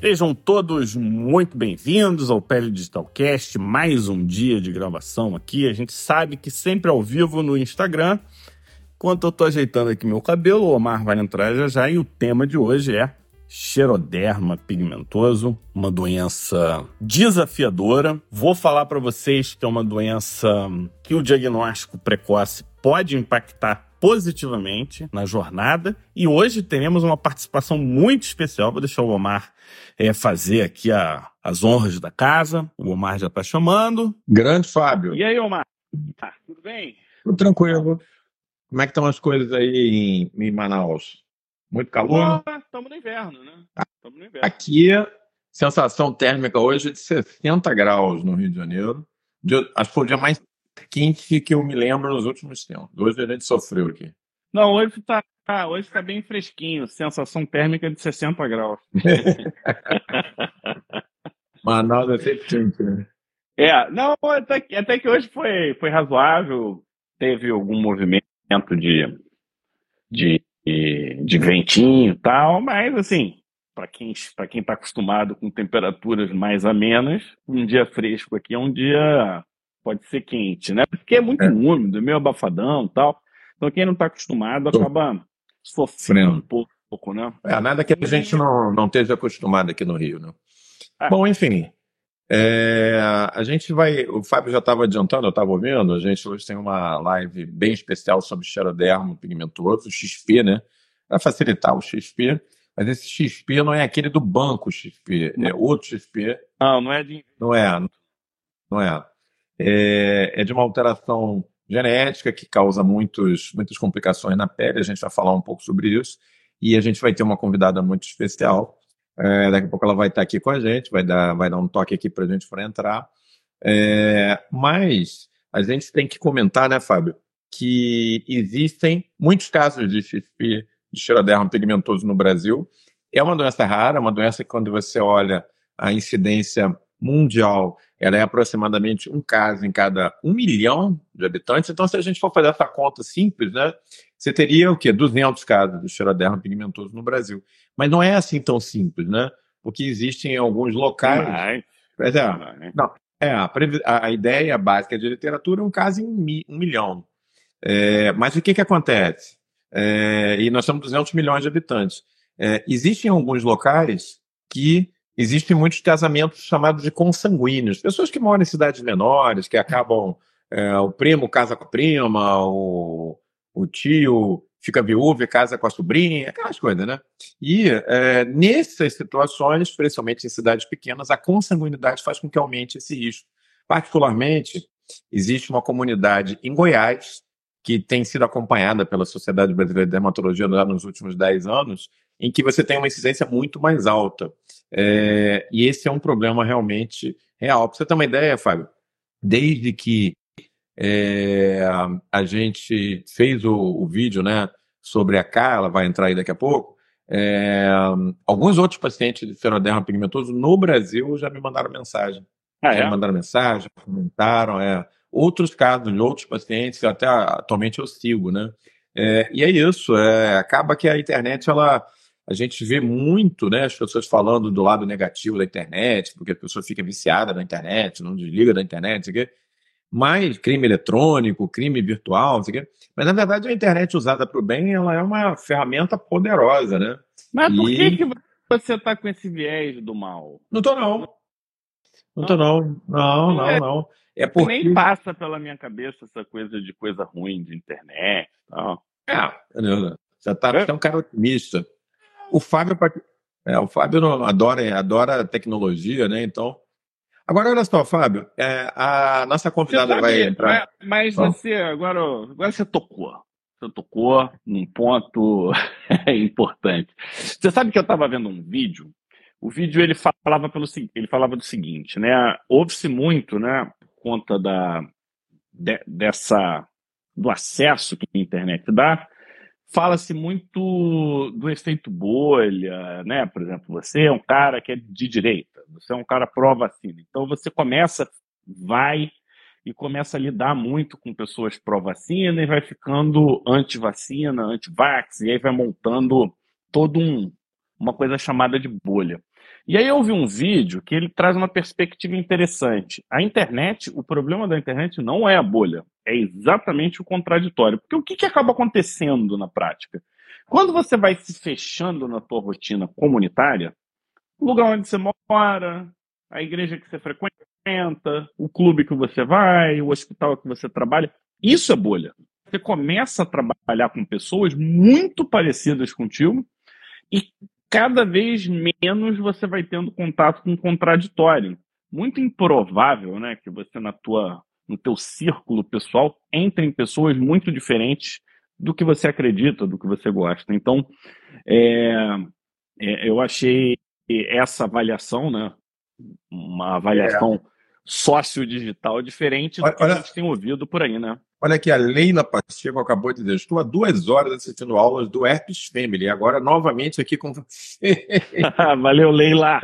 Sejam todos muito bem-vindos ao Pele Digitalcast, mais um dia de gravação aqui. A gente sabe que sempre ao vivo no Instagram. Enquanto eu tô ajeitando aqui meu cabelo, o Omar vai entrar já já e o tema de hoje é xeroderma pigmentoso, uma doença desafiadora. Vou falar para vocês que é uma doença que o diagnóstico precoce pode impactar positivamente na jornada. E hoje teremos uma participação muito especial. Vou deixar o Omar é, fazer aqui a, as honras da casa. O Omar já está chamando. Grande Fábio. E aí, Omar? Ah, tudo bem? Tudo tranquilo. Como é que estão as coisas aí em, em Manaus? Muito calor? Estamos no inverno, né? Estamos no inverno. Aqui, sensação térmica hoje é de 60 graus no Rio de Janeiro. Acho que foi o dia mais quente que eu me lembro nos últimos tempos. Hoje a gente sofreu aqui. Não, hoje está ah, hoje tá bem fresquinho. Sensação térmica de 60 graus. Manaus é sempre quente, né? É, não, até, até que hoje foi, foi razoável. Teve algum movimento de, de de ventinho e tal, mas assim, para quem para quem está acostumado com temperaturas mais amenas, um dia fresco aqui é um dia pode ser quente, né? Porque é muito é. úmido, meio abafadão e tal. Então quem não está acostumado acaba sofrendo um pouco, pouco, né? É, nada que a gente não, não esteja acostumado aqui no Rio, né? É. Bom, enfim, é, a gente vai. O Fábio já estava adiantando, eu estava ouvindo. A gente hoje tem uma live bem especial sobre xerodermo pigmentoso, XP, né? Para facilitar o XP. Mas esse XP não é aquele do banco XP, é outro XP. Não, não é de. Não é. Não é. É, é de uma alteração genética que causa muitos, muitas complicações na pele. A gente vai falar um pouco sobre isso. E a gente vai ter uma convidada muito especial é, daqui a pouco ela vai estar aqui com a gente, vai dar, vai dar um toque aqui para a gente para entrar. É, mas a gente tem que comentar, né, Fábio, que existem muitos casos de XP, de xeroderma pigmentoso no Brasil. É uma doença rara, uma doença que quando você olha a incidência mundial, ela é aproximadamente um caso em cada um milhão de habitantes. Então, se a gente for fazer essa conta simples, né, você teria o quê? 200 casos de xeroderma pigmentoso no Brasil. Mas não é assim tão simples, né? Porque existem alguns locais. Mas, é, não, é, a, a, ideia básica de literatura é um caso em mi, um milhão. É, mas o que, que acontece? É, e nós temos 200 milhões de habitantes. É, existem alguns locais que existem muitos casamentos chamados de consanguíneos. Pessoas que moram em cidades menores, que acabam. É, o primo casa com a prima, o, o tio fica viúvo e casa com a sobrinha, aquelas coisas, né? E é, nessas situações, especialmente em cidades pequenas, a consanguinidade faz com que aumente esse risco. Particularmente, existe uma comunidade em Goiás que tem sido acompanhada pela Sociedade Brasileira de Dermatologia nos últimos 10 anos, em que você tem uma incidência muito mais alta. É, e esse é um problema realmente real. Para você ter uma ideia, Fábio, desde que é, a gente fez o, o, vídeo né, sobre a K, ela vai entrar aí daqui a pouco. É, alguns outros pacientes de seroderma pigmentoso no Brasil já me mandaram mensagem. Ah, é? Já me mandaram mensagem, comentaram. É. Outros casos de outros pacientes que até atualmente eu sigo, né? É, e é isso, é, acaba que a internet, ela, a gente vê muito, né, as pessoas falando do lado negativo da internet, porque a pessoa fica viciada na internet, não desliga da internet, mais crime eletrônico, crime virtual, mas na verdade a internet usada para o bem ela é uma ferramenta poderosa, né? Mas por que, que você está com esse viés do mal? Não tô não. Não tô não. Não, não, é, não. É porque... Nem passa pela minha cabeça essa coisa de coisa ruim de internet. Não. É, você tá, é. é um cara otimista. O Fábio, é, o Fábio adora, adora tecnologia, né? Então Agora, olha só, Fábio, é, a nossa convidada sabe, vai entrar. Mas, você, agora, agora você tocou. Você tocou num ponto importante. Você sabe que eu estava vendo um vídeo. O vídeo ele falava, pelo, ele falava do seguinte, né? Ouve-se muito, né? Por conta da, de, dessa, do acesso que a internet dá, fala-se muito do efeito bolha, né? Por exemplo, você é um cara que é de direita, você é um cara pró-vacina. Então você começa, vai e começa a lidar muito com pessoas pró-vacina e vai ficando anti-vacina, anti-vax, e aí vai montando todo um, uma coisa chamada de bolha. E aí eu vi um vídeo que ele traz uma perspectiva interessante. A internet, o problema da internet não é a bolha, é exatamente o contraditório. Porque o que, que acaba acontecendo na prática? Quando você vai se fechando na tua rotina comunitária, o lugar onde você mora, a igreja que você frequenta, o clube que você vai, o hospital que você trabalha, isso é bolha. Você começa a trabalhar com pessoas muito parecidas contigo e cada vez menos você vai tendo contato com o contraditório. Muito improvável, né, que você na tua no teu círculo pessoal entre em pessoas muito diferentes do que você acredita, do que você gosta. Então, é, é, eu achei essa avaliação, né, uma avaliação é. sócio-digital diferente do olha, que a gente tem ouvido por aí, né? Olha aqui, a Leila Pacheco acabou de dizer: estou há duas horas assistindo aulas do Herpes Family, agora novamente aqui com Valeu, Leila!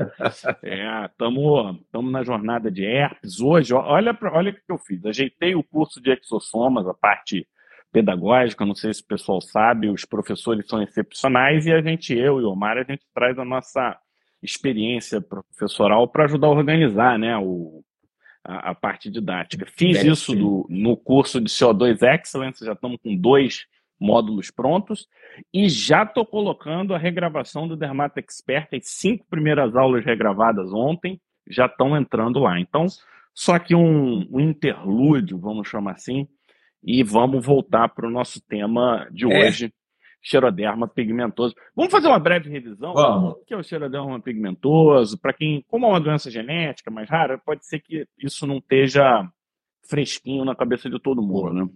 Estamos é, na jornada de herpes. Hoje, olha, olha o que eu fiz. Ajeitei o curso de exossomas, a parte pedagógica, não sei se o pessoal sabe, os professores são excepcionais e a gente, eu e o Omar, a gente traz a nossa experiência professoral para ajudar a organizar né, o, a, a parte didática. Fiz Deve isso do, no curso de CO2 Excellence, já estamos com dois módulos prontos e já estou colocando a regravação do Dermata Expert, as cinco primeiras aulas regravadas ontem já estão entrando lá. Então, só que um, um interlúdio, vamos chamar assim, e vamos voltar para o nosso tema de é. hoje, xeroderma pigmentoso. Vamos fazer uma breve revisão? Vamos. O que é o xeroderma pigmentoso? Para quem, como é uma doença genética mais rara, pode ser que isso não esteja fresquinho na cabeça de todo mundo, né?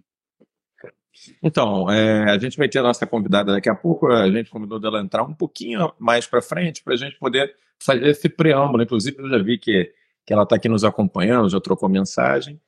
Então, é, a gente vai ter a nossa convidada daqui a pouco. A gente convidou dela entrar um pouquinho mais para frente para a gente poder fazer esse preâmbulo. Inclusive, eu já vi que, que ela está aqui nos acompanhando, já trocou mensagem.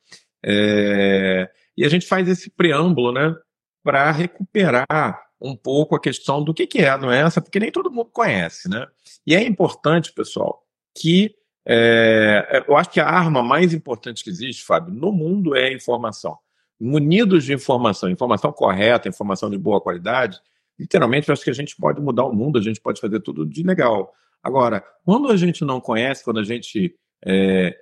É, e a gente faz esse preâmbulo, né, para recuperar um pouco a questão do que, que é a doença, porque nem todo mundo conhece, né? E é importante, pessoal, que é, eu acho que a arma mais importante que existe, Fábio, no mundo é a informação. Munidos de informação, informação correta, informação de boa qualidade, literalmente eu acho que a gente pode mudar o mundo, a gente pode fazer tudo de legal. Agora, quando a gente não conhece, quando a gente. É,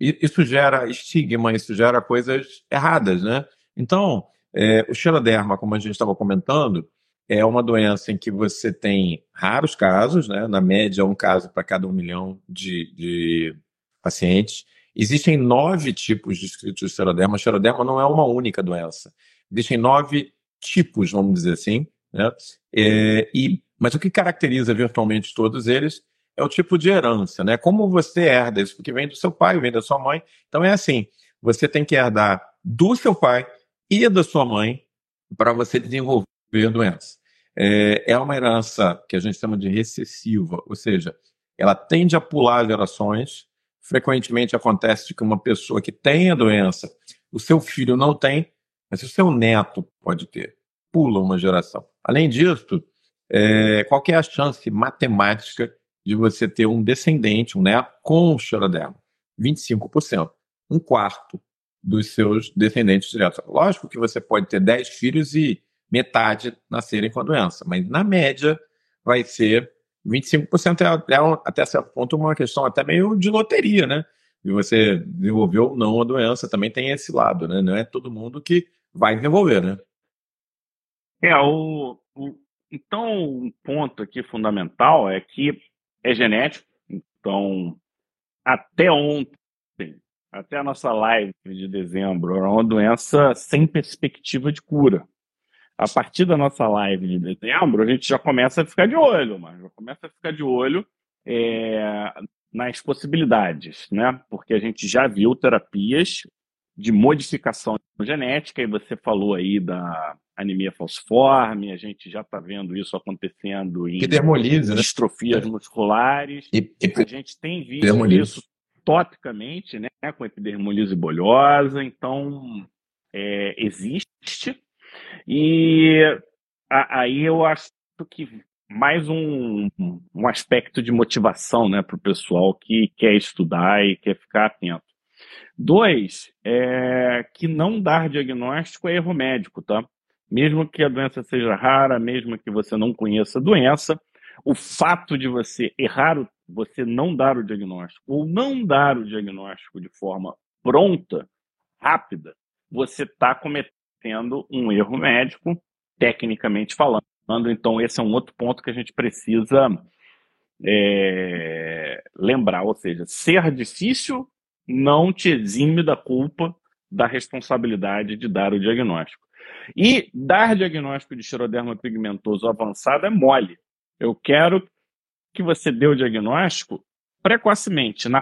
isso gera estigma, isso gera coisas erradas, né? Então, é, o xeroderma, como a gente estava comentando, é uma doença em que você tem raros casos, né? na média, um caso para cada um milhão de, de pacientes. Existem nove tipos descritos de xeroderma. xeroderma não é uma única doença. Existem nove tipos, vamos dizer assim. Né? É, e, mas o que caracteriza virtualmente todos eles é o tipo de herança. Né? Como você herda isso? Porque vem do seu pai, vem da sua mãe. Então é assim: você tem que herdar do seu pai e da sua mãe para você desenvolver a doença. É, é uma herança que a gente chama de recessiva, ou seja, ela tende a pular gerações. Frequentemente acontece que uma pessoa que tem a doença, o seu filho não tem, mas o seu neto pode ter. Pula uma geração. Além disso, é, qual é a chance matemática de você ter um descendente, um neto, com xeroderma? 25%. Um quarto dos seus descendentes diretos. Lógico que você pode ter 10 filhos e metade nascerem com a doença, mas na média vai ser 25% é, é até certo ponto uma questão até meio de loteria, né? E você desenvolveu ou não a doença, também tem esse lado, né? Não é todo mundo que vai desenvolver, né? É, o, o, então, um ponto aqui fundamental é que é genético, então, até ontem, até a nossa live de dezembro, era uma doença sem perspectiva de cura a partir da nossa live de dezembro, a gente já começa a ficar de olho, mas já começa a ficar de olho é, nas possibilidades, né? Porque a gente já viu terapias de modificação genética, e você falou aí da anemia falciforme, a gente já está vendo isso acontecendo em Epidermolise, distrofias né? musculares. E, e, a gente tem visto isso topicamente, né, com epidermolise bolhosa, então é, existe, e aí eu acho que mais um, um aspecto de motivação né, para o pessoal que quer estudar e quer ficar atento. Dois, é que não dar diagnóstico é erro médico, tá? Mesmo que a doença seja rara, mesmo que você não conheça a doença, o fato de você errar o você não dar o diagnóstico ou não dar o diagnóstico de forma pronta, rápida, você está cometendo um erro médico, tecnicamente falando. Então, esse é um outro ponto que a gente precisa é, lembrar. Ou seja, ser difícil não te exime da culpa, da responsabilidade de dar o diagnóstico. E dar diagnóstico de xeroderma pigmentoso avançado é mole. Eu quero que você dê o diagnóstico precocemente, na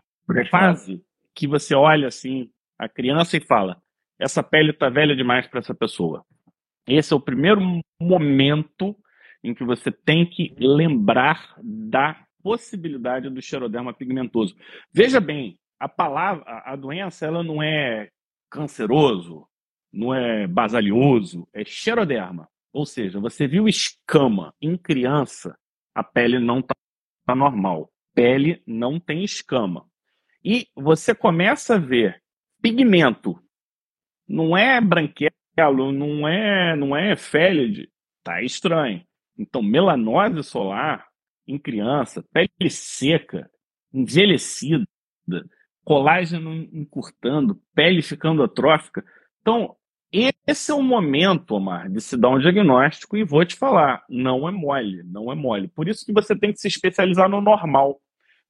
fase que você olha assim a criança e fala: essa pele está velha demais para essa pessoa. Esse é o primeiro momento em que você tem que lembrar da possibilidade do xeroderma pigmentoso. Veja bem, a palavra, a doença, ela não é canceroso, não é basalioso, é xeroderma. Ou seja, você viu escama em criança, a pele não está tá normal. Pele não tem escama. E você começa a ver pigmento. Não é branquelo, não é, não é félide. Tá estranho. Então, melanose solar em criança, pele seca, envelhecida, colágeno encurtando, pele ficando atrófica. Então, esse é o momento, Omar, de se dar um diagnóstico e vou te falar, não é mole, não é mole. Por isso que você tem que se especializar no normal.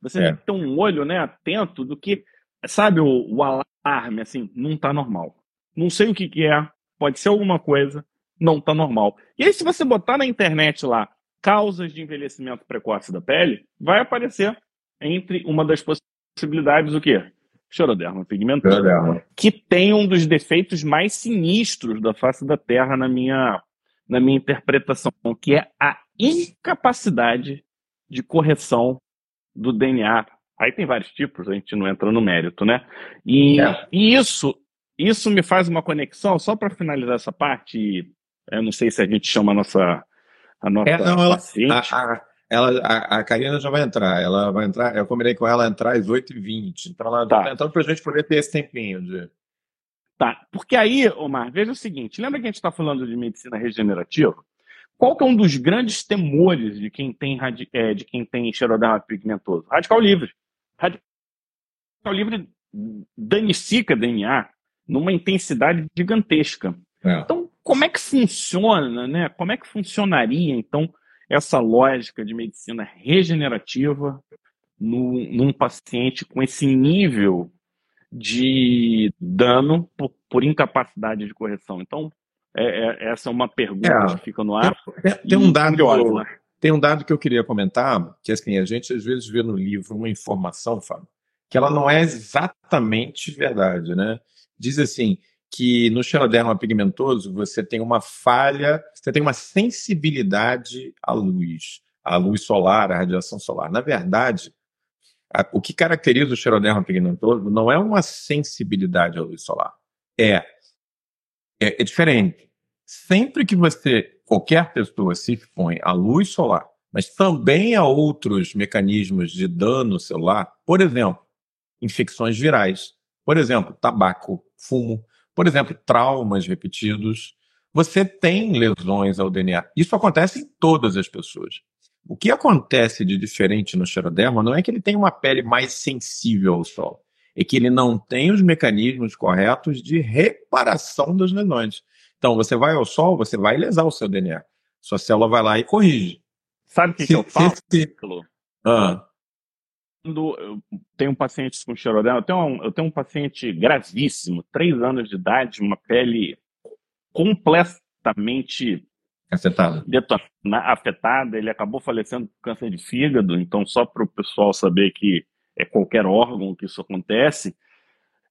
Você é. tem que ter um olho né, atento do que, sabe, o, o alarme, assim, não está normal. Não sei o que, que é, pode ser alguma coisa, não está normal. E aí, se você botar na internet lá, causas de envelhecimento precoce da pele, vai aparecer entre uma das possibilidades o quê? Xeroderma pigmentosa, Xeroderma. que tem um dos defeitos mais sinistros da face da Terra na minha, na minha interpretação, que é a incapacidade de correção do DNA. Aí tem vários tipos, a gente não entra no mérito, né? E, é. e isso, isso me faz uma conexão, só para finalizar essa parte, eu não sei se a gente chama a nossa, a nossa é, não, ela, paciente. A, a, ela, a, a Karina já vai entrar. Ela vai entrar. Eu combinei com ela entrar às 8h20. Então ela tá. tá entrando para a gente poder ter esse tempinho de. Tá. Porque aí, Omar, veja o seguinte: lembra que a gente está falando de medicina regenerativa? Qual que é um dos grandes temores de quem tem, é, de quem tem xeroderma pigmentoso? Radical livre. Radical livre danifica DNA numa intensidade gigantesca. É. Então, como é que funciona, né? Como é que funcionaria, então, essa lógica de medicina regenerativa no, num paciente com esse nível de dano por, por incapacidade de correção. Então, é, é, essa é uma pergunta é, que fica no ar. Tem, tem um dado, né? tem um dado que eu queria comentar, que assim, a gente às vezes vê no livro uma informação, Fábio, que ela não é exatamente verdade, né? Diz assim, que no xeroderma pigmentoso você tem uma falha, você tem uma sensibilidade à luz, à luz solar, à radiação solar. Na verdade, a, o que caracteriza o xeroderma pigmentoso não é uma sensibilidade à luz solar. É, é, é diferente. Sempre que você, qualquer pessoa se expõe à luz solar, mas também a outros mecanismos de dano celular, por exemplo, infecções virais, por exemplo, tabaco, fumo, por exemplo, traumas repetidos. Você tem lesões ao DNA. Isso acontece em todas as pessoas. O que acontece de diferente no xeroderma não é que ele tem uma pele mais sensível ao sol, é que ele não tem os mecanismos corretos de reparação das lesões. Então, você vai ao sol, você vai lesar o seu DNA. Sua célula vai lá e corrige. Sabe o que, que eu faço? Ah quando eu tenho um paciente com xeroderma, eu tenho um, eu tenho um paciente gravíssimo, três anos de idade, uma pele completamente afetada. afetada. Ele acabou falecendo por câncer de fígado, então só para o pessoal saber que é qualquer órgão que isso acontece.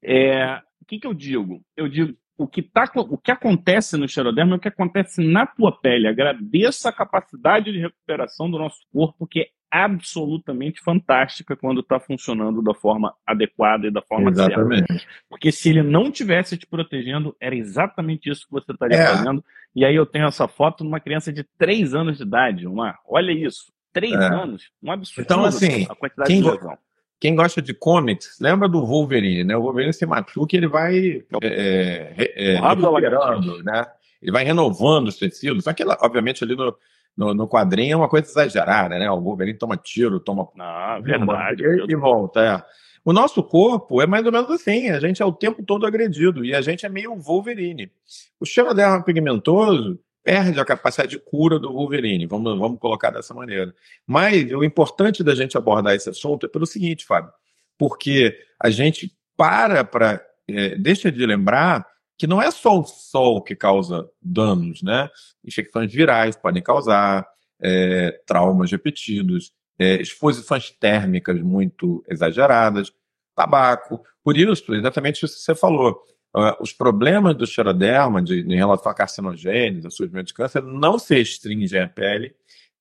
É, o que, que eu digo? Eu digo o que, tá, o que acontece no xeroderma é o que acontece na tua pele. Agradeça a capacidade de recuperação do nosso corpo, que é absolutamente fantástica quando está funcionando da forma adequada e da forma exatamente. certa. Porque se ele não tivesse te protegendo, era exatamente isso que você estaria é. fazendo. E aí eu tenho essa foto de uma criança de 3 anos de idade, uma, olha isso, 3 é. anos, um absurdo então, assim, a quantidade quem, de lesão. Quem gosta de comics, lembra do Wolverine, né? O Wolverine se machuca e ele vai é, é, é recuperando, né? Ele vai renovando os tecidos. Que, obviamente, ali no, no, no quadrinho é uma coisa exagerada, né? O Wolverine toma tiro, toma. Não, verdade. E, e volta, é. O nosso corpo é mais ou menos assim, a gente é o tempo todo agredido e a gente é meio Wolverine. O xeroderma pigmentoso perde a capacidade de cura do Wolverine, vamos, vamos colocar dessa maneira. Mas o importante da gente abordar esse assunto é pelo seguinte, Fábio, porque a gente para para é, deixa de lembrar que não é só o sol que causa danos, né? Infecções virais podem causar, é, traumas repetidos, é, exposições térmicas muito exageradas, tabaco. Por isso, exatamente isso que você falou, uh, os problemas do xeroderma de, em relação a carcinogênios, a surgimento de câncer, não se restringem à pele,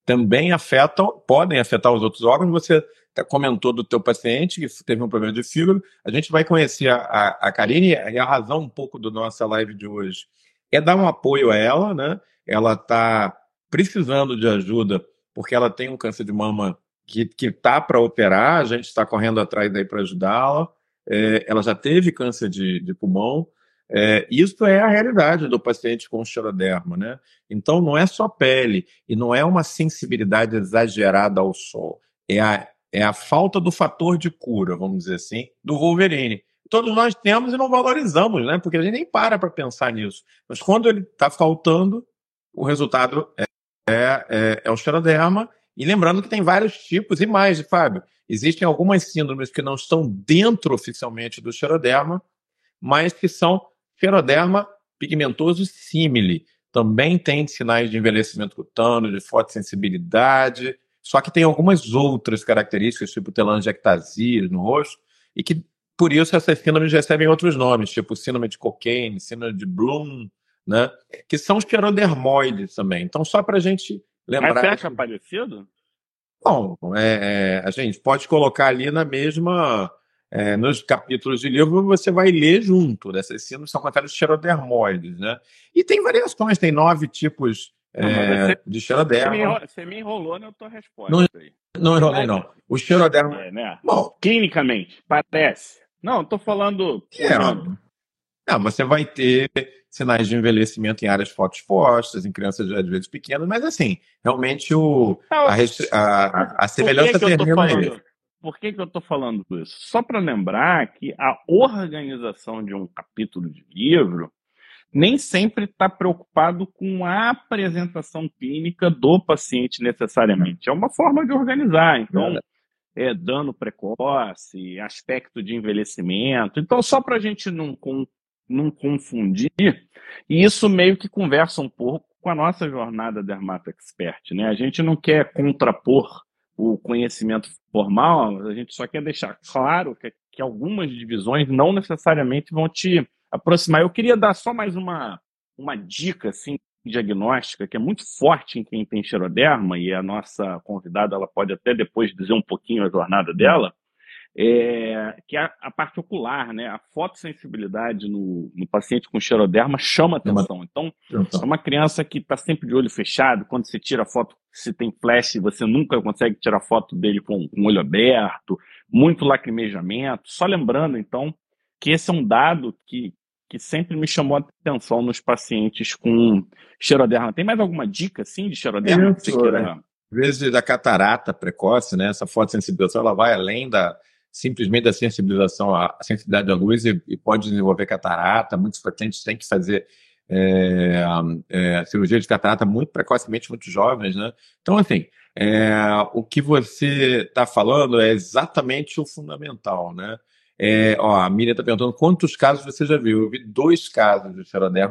também afetam, podem afetar os outros órgãos. Você comentou do teu paciente que teve um problema de fígado. A gente vai conhecer a, a, a Karine e a razão um pouco da nossa live de hoje é dar um apoio a ela, né? Ela está precisando de ajuda porque ela tem um câncer de mama que está para operar, a gente está correndo atrás daí para ajudá-la. É, ela já teve câncer de, de pulmão. É, isso é a realidade do paciente com xeroderma, né? Então não é só pele e não é uma sensibilidade exagerada ao sol, é a, é a falta do fator de cura, vamos dizer assim, do Wolverine. Todos nós temos e não valorizamos, né? Porque a gente nem para para pensar nisso. Mas quando ele está faltando, o resultado é, é, é, é o xeroderma e lembrando que tem vários tipos e mais, Fábio. Existem algumas síndromes que não estão dentro oficialmente do xeroderma, mas que são xeroderma pigmentoso símile. Também tem sinais de envelhecimento cutâneo, de fotossensibilidade, só que tem algumas outras características, tipo telangiectasia no rosto, e que por isso essas síndromes recebem outros nomes, tipo síndrome de Cocaine, síndrome de Bloom, né? Que são xerodermoides também. Então, só para a gente Lembrar Mas você acha parecido? Bom, é, é, a gente pode colocar ali na mesma. É, nos capítulos de livro você vai ler junto. Né? Essas síndromes são consideradas xerodermoides, né? E tem variações, tem nove tipos é, você, de xeroderma. Você me enrolou na tua resposta. Não, não enrolei, não. O xeroderma. É, né? Bom, clinicamente, parece. Não, estou falando. É, não, você vai ter sinais de envelhecimento em áreas fotospostas, em crianças às vezes pequenas, mas assim, realmente o, a, a, a semelhança termina aí. Por que, que eu estou falando isso? Só para lembrar que a organização de um capítulo de livro nem sempre está preocupado com a apresentação clínica do paciente necessariamente. É uma forma de organizar. Então, é, dano precoce, aspecto de envelhecimento. Então, só para a gente não não confundir, e isso meio que conversa um pouco com a nossa jornada Dermato Expert. Né? A gente não quer contrapor o conhecimento formal, a gente só quer deixar claro que, que algumas divisões não necessariamente vão te aproximar. Eu queria dar só mais uma, uma dica assim, diagnóstica que é muito forte em quem tem xeroderma, e a nossa convidada ela pode até depois dizer um pouquinho a jornada dela, é, que é a parte ocular, né? A fotossensibilidade no, no paciente com xeroderma chama atenção. Então, é uma criança que está sempre de olho fechado, quando você tira foto, se tem flash, você nunca consegue tirar foto dele com, com o olho aberto, muito lacrimejamento. Só lembrando, então, que esse é um dado que, que sempre me chamou a atenção nos pacientes com xeroderma. Tem mais alguma dica, assim, de xeroderma? Isso, que é. Às vezes da catarata precoce, né? Essa fotossensibilização, ela vai além da simplesmente da sensibilização à sensibilidade à luz e, e pode desenvolver catarata. Muitos pacientes têm que fazer é, é, cirurgia de catarata muito precocemente, muito jovens, né? Então, assim, é, o que você está falando é exatamente o fundamental, né? É, ó, a Miriam está perguntando quantos casos você já viu. Eu vi dois casos de xeroderma.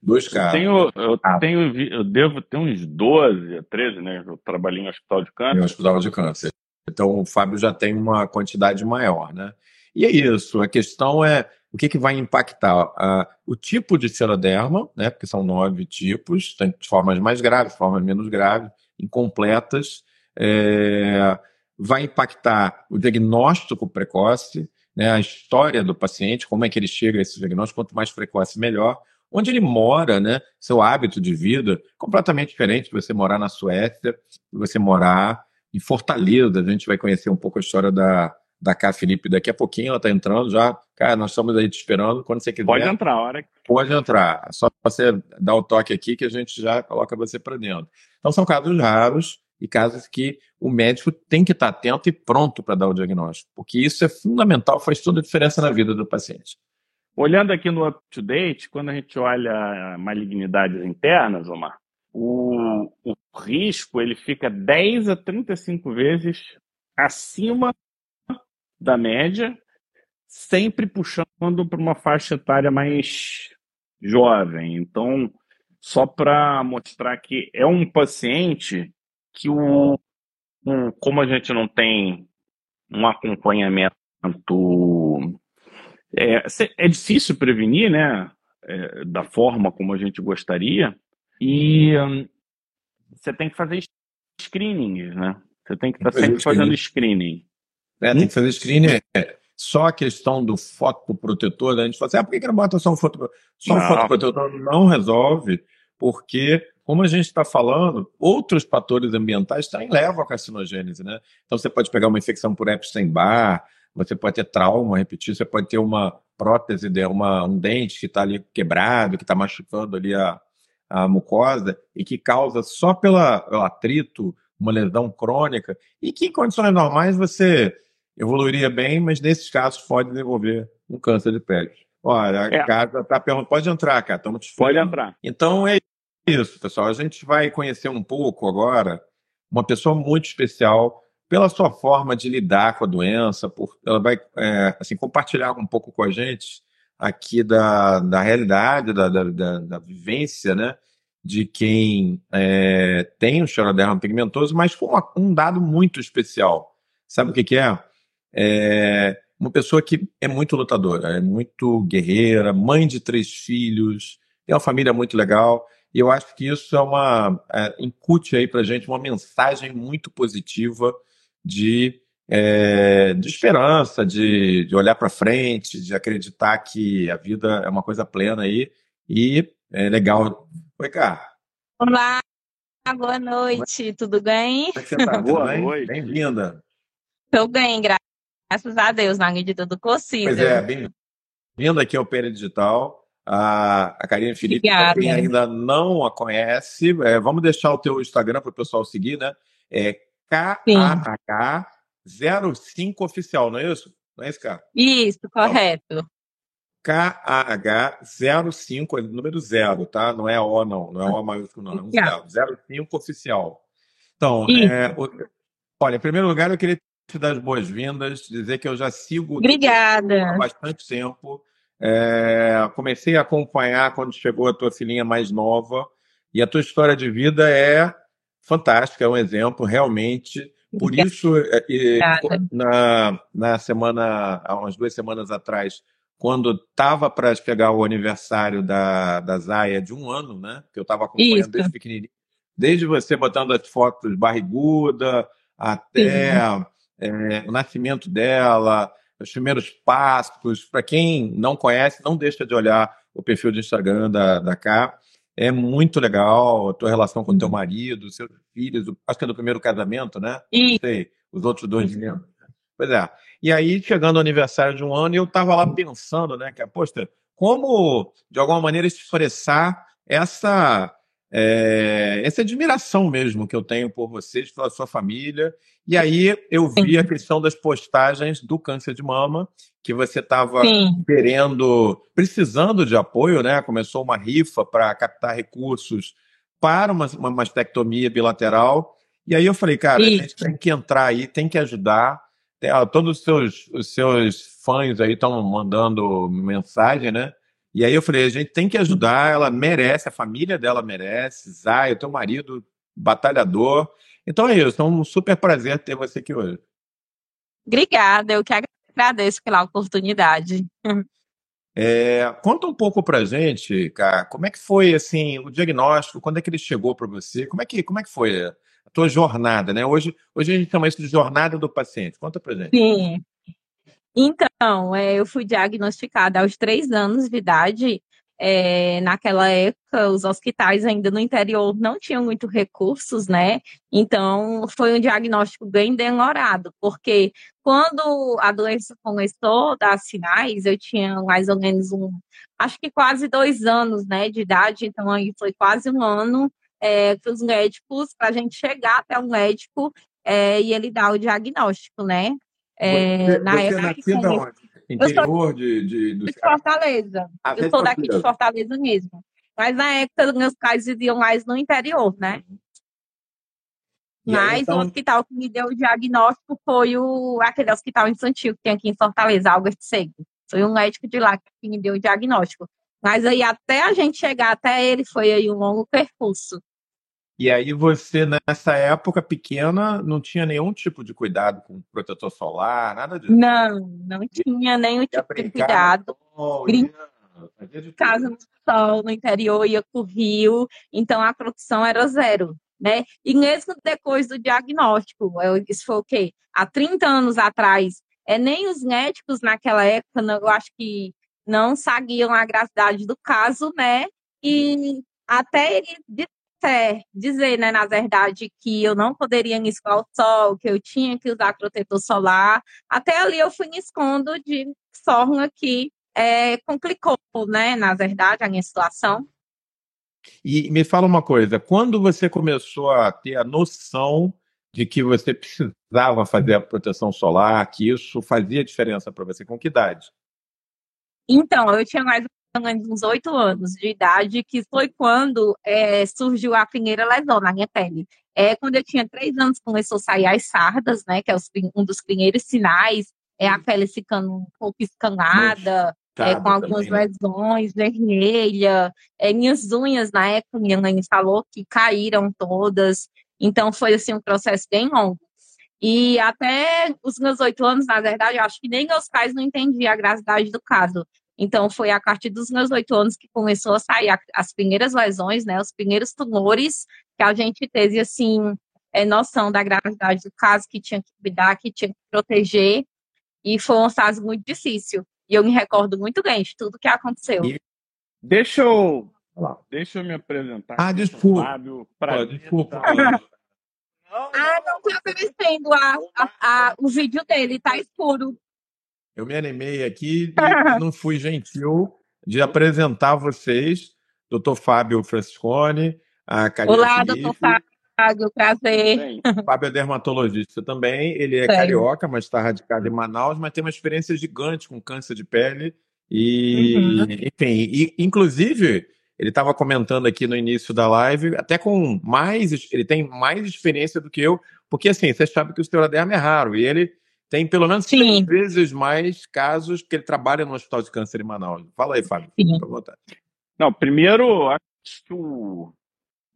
Dois casos. Tenho, eu, ah. tenho, eu devo ter uns 12, 13, né? Eu trabalhei em hospital de câncer. Em hospital de câncer. Então o Fábio já tem uma quantidade maior, né? E é isso. A questão é o que, que vai impactar uh, o tipo de xeroderma, né? Porque são nove tipos, tem formas mais graves, formas menos graves, incompletas. É, vai impactar o diagnóstico precoce, né? A história do paciente, como é que ele chega a esse diagnóstico, quanto mais precoce melhor onde ele mora, né? Seu hábito de vida completamente diferente de você morar na Suécia, de você morar em Fortaleza. A gente vai conhecer um pouco a história da, da Cá Felipe daqui a pouquinho, ela está entrando já. Cara, nós estamos aí te esperando. Quando você quiser. Pode entrar, a hora que... Pode entrar. Só você dar o toque aqui que a gente já coloca você para dentro. Então, são casos raros e casos que o médico tem que estar atento e pronto para dar o diagnóstico, porque isso é fundamental, faz toda a diferença na vida do paciente. Olhando aqui no up-to-date, quando a gente olha malignidades internas, Omar, o, o risco ele fica 10 a 35 vezes acima da média, sempre puxando para uma faixa etária mais jovem. Então, só para mostrar que é um paciente que o, o, como a gente não tem um acompanhamento é, é difícil prevenir, né? É, da forma como a gente gostaria. E hum, você tem que fazer screenings, né? Você tem que estar tá sempre fazendo screening. É, tem que fazer screening. É, só a questão do fotoprotetor, né? a gente fala assim, ah, por que, não bota só um fotoprotetor? Só um fotoprotetor não resolve, porque, como a gente está falando, outros fatores ambientais também levam à carcinogênese, né? Então você pode pegar uma infecção por Epstein-Barr, você pode ter trauma, repetir, você pode ter uma prótese, uma, um dente que está ali quebrado, que está machucando ali a, a mucosa e que causa só pela, pelo atrito uma lesão crônica e que em condições normais você evoluiria bem, mas nesses casos pode desenvolver um câncer de pele. Olha, a é. casa está perguntando, pode entrar, cara, estamos te Pode entrar. Então é isso, pessoal. A gente vai conhecer um pouco agora uma pessoa muito especial pela sua forma de lidar com a doença, por, ela vai é, assim, compartilhar um pouco com a gente aqui da, da realidade, da, da, da, da vivência, né? De quem é, tem o xeroderma pigmentoso, mas com uma, um dado muito especial. Sabe o que, que é? É uma pessoa que é muito lutadora, é muito guerreira, mãe de três filhos, tem uma família muito legal. E eu acho que isso é uma. É, incute aí pra gente uma mensagem muito positiva de, é, de esperança, de, de olhar para frente, de acreditar que a vida é uma coisa plena aí e é legal. Oi, cá. Olá, boa noite, tudo bem? Como é que você tá? Boa noite. Bem-vinda. Estou bem, graças a Deus, na medida do possível. Pois é, bem-vinda aqui ao Pera Digital. A, a Karine Felipe, quem ainda não a conhece, é, vamos deixar o teu Instagram para o pessoal seguir, né? É KAH05 oficial, não é isso? Não é isso, cara? Isso, correto. KAH05, número zero, tá? Não é O, não. Não é O maiúsculo, não. É um zero. 05 oficial. Então, é, olha, em primeiro lugar, eu queria te dar as boas-vindas, dizer que eu já sigo Obrigada. há bastante tempo. É, comecei a acompanhar quando chegou a tua filhinha mais nova. E a tua história de vida é fantástica, é um exemplo realmente. Por isso, é, na, na semana, há umas duas semanas atrás, quando estava para chegar o aniversário da, da Zaya de um ano, né? Que eu estava acompanhando isso. desde pequenininho. Desde você botando as fotos barriguda até é, o nascimento dela, os primeiros passos. Para quem não conhece, não deixa de olhar o perfil do Instagram da, da K. É muito legal a tua relação com o teu marido, seus filhos, acho que é do primeiro casamento, né? Não sei, os outros dois membros. Pois é. E aí, chegando ao aniversário de um ano, eu estava lá pensando, né, que, poxa, como, de alguma maneira, expressar essa é, essa admiração mesmo que eu tenho por vocês, pela sua família. E aí eu vi a questão das postagens do câncer de mama, que você estava querendo, precisando de apoio, né? Começou uma rifa para captar recursos para uma, uma mastectomia bilateral. E aí eu falei, cara, Sim. a gente tem que entrar aí, tem que ajudar. Tem, ó, todos os seus, os seus fãs aí estão mandando mensagem, né? E aí eu falei, a gente tem que ajudar, ela merece, a família dela merece, Zay, o teu marido, batalhador. Então é isso, é um super prazer ter você aqui hoje. Obrigada, eu que agradeço pela oportunidade. É, conta um pouco pra gente, cara, como é que foi assim o diagnóstico, quando é que ele chegou para você? Como é que, como é que foi a tua jornada, né? Hoje, hoje a gente chama isso de jornada do paciente. Conta pra gente. Sim. Então, é, eu fui diagnosticada aos três anos de idade é, naquela época, os hospitais ainda no interior não tinham muito recursos, né? Então, foi um diagnóstico bem demorado, porque quando a doença começou a dar sinais, eu tinha mais ou menos um, acho que quase dois anos, né, de idade, então aí foi quase um ano é, para os médicos, para a gente chegar até o médico é, e ele dar o diagnóstico, né? É, você, na você época, nasceu de onde? Interior de, de, do de Fortaleza. Ah, eu sou daqui de Fortaleza mesmo. Mas na época, meus pais viviam mais no interior, né? Uhum. Mas então... o hospital que me deu o diagnóstico foi o, aquele hospital infantil que tem aqui em Fortaleza, Albert Segue. Foi um médico de lá que me deu o diagnóstico. Mas aí até a gente chegar até ele foi aí um longo percurso. E aí você, nessa época pequena, não tinha nenhum tipo de cuidado com protetor solar, nada disso? Não, não tinha nenhum tipo de cuidado. Casa no sol, no interior, ia para o rio, então a produção era zero. Né? E mesmo depois do diagnóstico, isso foi o quê? Há 30 anos atrás, é, nem os médicos naquela época, eu acho que não sabiam a gravidade do caso, né? E até ele até dizer, né, na verdade, que eu não poderia me expor ao sol, que eu tinha que usar protetor solar. Até ali eu fui me escondo de forma que é, complicou, né, na verdade, a minha situação. E me fala uma coisa, quando você começou a ter a noção de que você precisava fazer a proteção solar, que isso fazia diferença para você, com que idade? Então, eu tinha mais uns oito anos de idade, que foi quando é, surgiu a primeira lesão na minha pele. É, quando eu tinha três anos, começou a sair as sardas, né? Que é os, um dos primeiros sinais, é a pele ficando um pouco escanada, é, com algumas também, né? lesões, vermelha. É, minhas unhas, na época, minha mãe falou que caíram todas. Então, foi, assim, um processo bem longo. E até os meus oito anos, na verdade, eu acho que nem meus pais não entendiam a gravidade do caso. Então, foi a partir dos meus oito anos que começou a sair as primeiras lesões, né, os primeiros tumores, que a gente teve, assim, é, noção da gravidade do caso, que tinha que cuidar, que tinha que proteger, e foi um fase muito difícil. E eu me recordo muito bem de tudo que aconteceu. Deixa eu, deixa eu me apresentar. Ah, desculpa. Fábio, pra desculpa. ah, não estou aparecendo a, a, a, o vídeo dele, tá escuro. Eu me animei aqui e não fui gentil de apresentar vocês, doutor Fábio Franciscone, a Karina Olá, doutor Fábio, prazer. Fábio é dermatologista também, ele é carioca, mas está radicado em Manaus, mas tem uma experiência gigante com câncer de pele. E, uhum. enfim, e, inclusive, ele estava comentando aqui no início da live, até com mais, ele tem mais experiência do que eu, porque assim, você sabe que o esteroderma é raro, e ele tem pelo menos Sim. três vezes mais casos que ele trabalha no Hospital de Câncer em Manaus. Fala aí, Fábio. Não, primeiro, acho que o,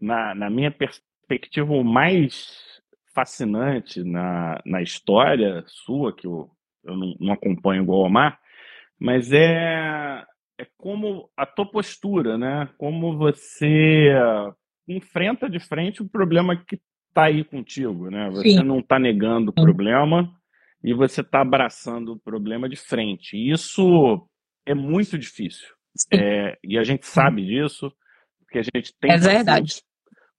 na, na minha perspectiva, o mais fascinante na, na história sua, que eu, eu não, não acompanho igual o Omar, mas é, é como a tua postura, né? Como você enfrenta de frente o problema que está aí contigo, né? Você Sim. não está negando o problema, e você está abraçando o problema de frente. isso é muito difícil. É, e a gente sabe disso, porque a gente tem é verdade.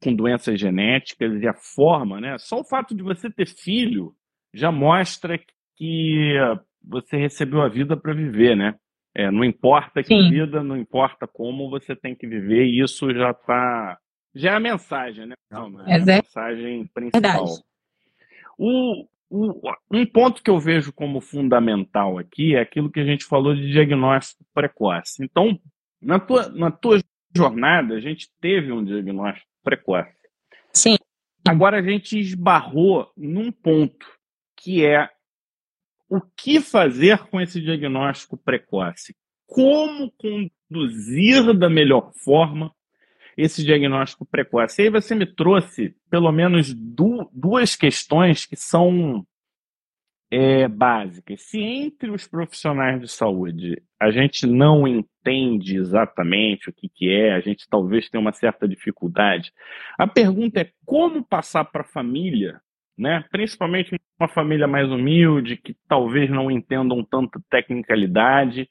com doenças genéticas e a forma, né? Só o fato de você ter filho já mostra que você recebeu a vida para viver, né? É, não importa que Sim. vida, não importa como você tem que viver, e isso já está. Já é a mensagem, né? Não, é, é a mensagem principal. Verdade. O, um ponto que eu vejo como fundamental aqui é aquilo que a gente falou de diagnóstico precoce. Então, na tua, na tua jornada, a gente teve um diagnóstico precoce. Sim. Agora a gente esbarrou num ponto que é o que fazer com esse diagnóstico precoce? Como conduzir da melhor forma esse diagnóstico precoce. E aí você me trouxe pelo menos du duas questões que são é, básicas. Se entre os profissionais de saúde a gente não entende exatamente o que, que é, a gente talvez tenha uma certa dificuldade, a pergunta é como passar para a família, né? principalmente uma família mais humilde, que talvez não entendam tanta tecnicalidade,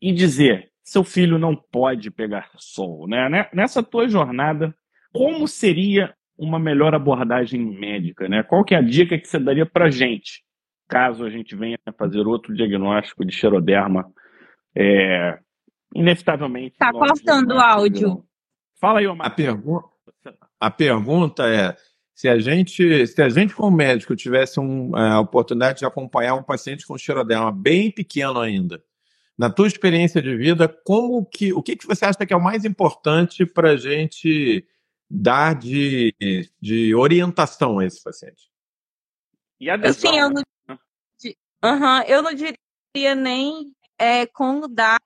e dizer seu filho não pode pegar sol, né? Nessa tua jornada, como seria uma melhor abordagem médica, né? Qual que é a dica que você daria para gente, caso a gente venha fazer outro diagnóstico de xeroderma, é, inevitavelmente... Tá cortando o áudio. Fala aí, Omar. A, pergu a pergunta é, se a gente, se a gente como médico tivesse um, é, a oportunidade de acompanhar um paciente com xeroderma bem pequeno ainda, na tua experiência de vida, como que, o que, que você acha que é o mais importante para a gente dar de, de orientação a esse paciente? E adesão, Sim, eu não, uhum, eu não diria nem é, como dar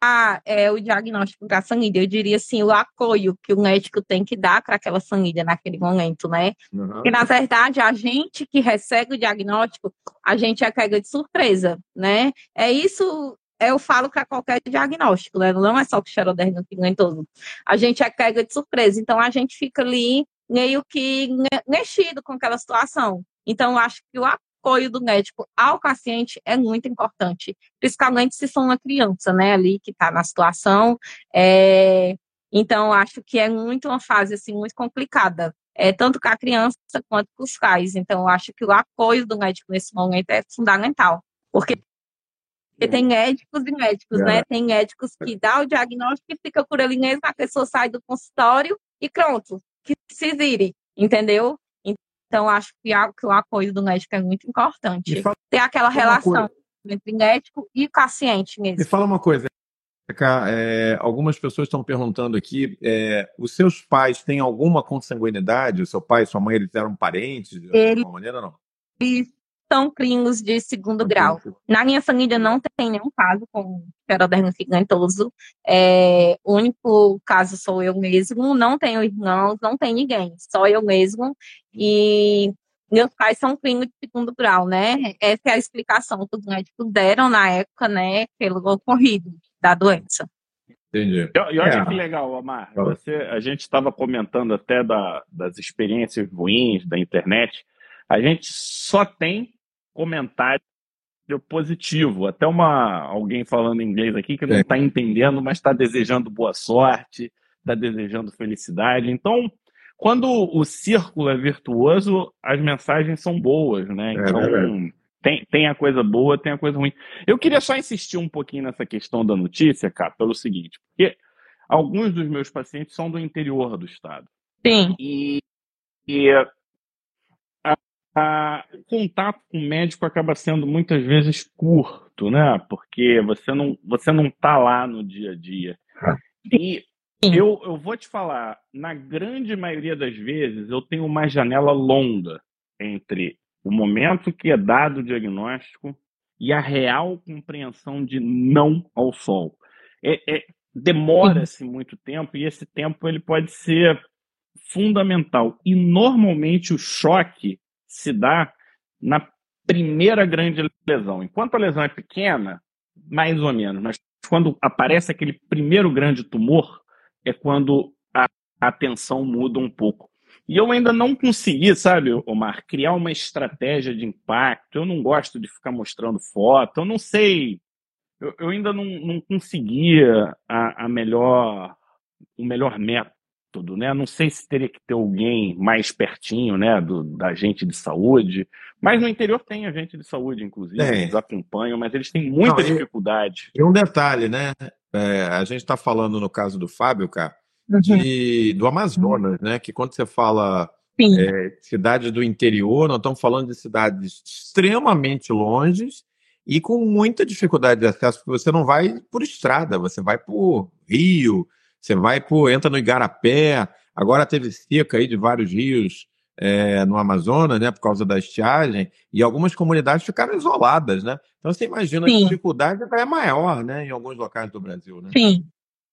é, o diagnóstico da sanguínea. Eu diria assim, o apoio que o médico tem que dar para aquela sanguínea naquele momento, né? Uhum. Porque, na verdade, a gente que recebe o diagnóstico, a gente é pega de surpresa, né? É isso eu falo para qualquer diagnóstico, né? Não é só com xeroderma pigmentoso. A gente é pega de surpresa, então a gente fica ali meio que mexido com aquela situação. Então, eu acho que o apoio do médico ao paciente é muito importante, principalmente se for uma criança, né, ali que está na situação. É... Então, acho que é muito uma fase assim muito complicada, é, tanto com a criança quanto com os pais. Então, acho que o apoio do médico nesse momento é fundamental, porque porque tem médicos e médicos, né? é. né? Tem médicos que dá o diagnóstico e fica por ali mesmo, a pessoa sai do consultório e pronto, que se vire, entendeu? Então, acho que, o apoio do médico é muito importante. Fala, Ter aquela relação entre médico e paciente mesmo. Me fala uma coisa, é, algumas pessoas estão perguntando aqui: é, os seus pais têm alguma consanguinidade? O seu pai e sua mãe eles eram parentes de Ele, alguma maneira não? Eles são primos de segundo grau. Na minha família não tem nenhum caso com xeroderma figantoso. É, o único caso sou eu mesmo, não tenho irmãos, não tem ninguém, só eu mesmo. E meus pais são primos de segundo grau, né? Essa é a explicação que os médicos deram na época, né, pelo ocorrido da doença. Entendi. E, olha é. que legal, Omar. Você, a gente estava comentando até da, das experiências ruins da internet. A gente só tem comentário positivo. Até uma alguém falando inglês aqui que não está é. entendendo, mas está desejando boa sorte, está desejando felicidade. Então, quando o círculo é virtuoso, as mensagens são boas, né? É então, é tem, tem a coisa boa, tem a coisa ruim. Eu queria só insistir um pouquinho nessa questão da notícia, cara, pelo seguinte, porque alguns dos meus pacientes são do interior do estado. Sim. E, e a, o contato com o médico acaba sendo muitas vezes curto, né? Porque você não você não está lá no dia a dia. E eu, eu vou te falar, na grande maioria das vezes eu tenho uma janela longa entre o momento que é dado o diagnóstico e a real compreensão de não ao sol. É, é demora-se muito tempo e esse tempo ele pode ser fundamental. E normalmente o choque se dá na primeira grande lesão. Enquanto a lesão é pequena, mais ou menos, mas quando aparece aquele primeiro grande tumor, é quando a atenção muda um pouco. E eu ainda não consegui, sabe, Omar, criar uma estratégia de impacto. Eu não gosto de ficar mostrando foto, eu não sei. Eu, eu ainda não, não conseguia a, a melhor, o melhor método tudo, né? Não sei se teria que ter alguém mais pertinho, né, do, da gente de saúde, mas no interior tem agente de saúde, inclusive, tem. eles acompanham, mas eles têm muita Não, dificuldade. E um detalhe, né? É, a gente está falando no caso do Fábio, cara, uhum. de, do Amazonas, né? Que quando você fala é, cidades do interior, nós estamos falando de cidades extremamente longes e com muita dificuldade de acesso, porque você não vai por estrada, você vai por rio, você vai, pô, entra no Igarapé, agora teve seca aí de vários rios é, no Amazonas, né, por causa da estiagem, e algumas comunidades ficaram isoladas, né? Então você imagina Sim. a dificuldade é maior, né, em alguns locais do Brasil, né? Sim.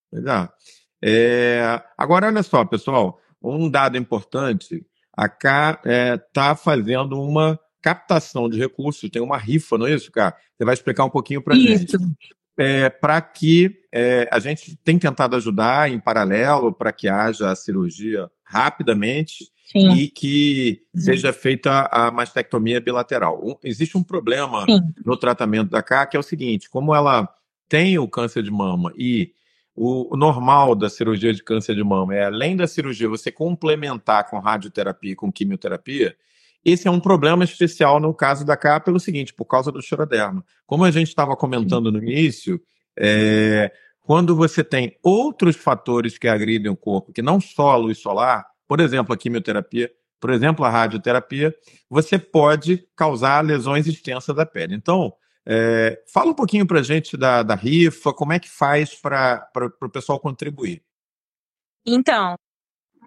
Pois é. é agora, olha só, pessoal, um dado importante, a Cá está é, fazendo uma captação de recursos, tem uma rifa, não é isso, Cá? Você vai explicar um pouquinho para gente é, para que é, a gente tem tentado ajudar em paralelo para que haja a cirurgia rapidamente Sim. e que Sim. seja feita a mastectomia bilateral. Um, existe um problema Sim. no tratamento da CA que é o seguinte: como ela tem o câncer de mama e o, o normal da cirurgia de câncer de mama é, além da cirurgia, você complementar com radioterapia, com quimioterapia, esse é um problema especial no caso da cá pelo seguinte, por causa do xeroderma. Como a gente estava comentando no início, é, quando você tem outros fatores que agridem o corpo, que não só a luz solar, por exemplo, a quimioterapia, por exemplo, a radioterapia, você pode causar lesões extensas da pele. Então, é, fala um pouquinho para a gente da, da rifa, como é que faz para o pessoal contribuir. Então,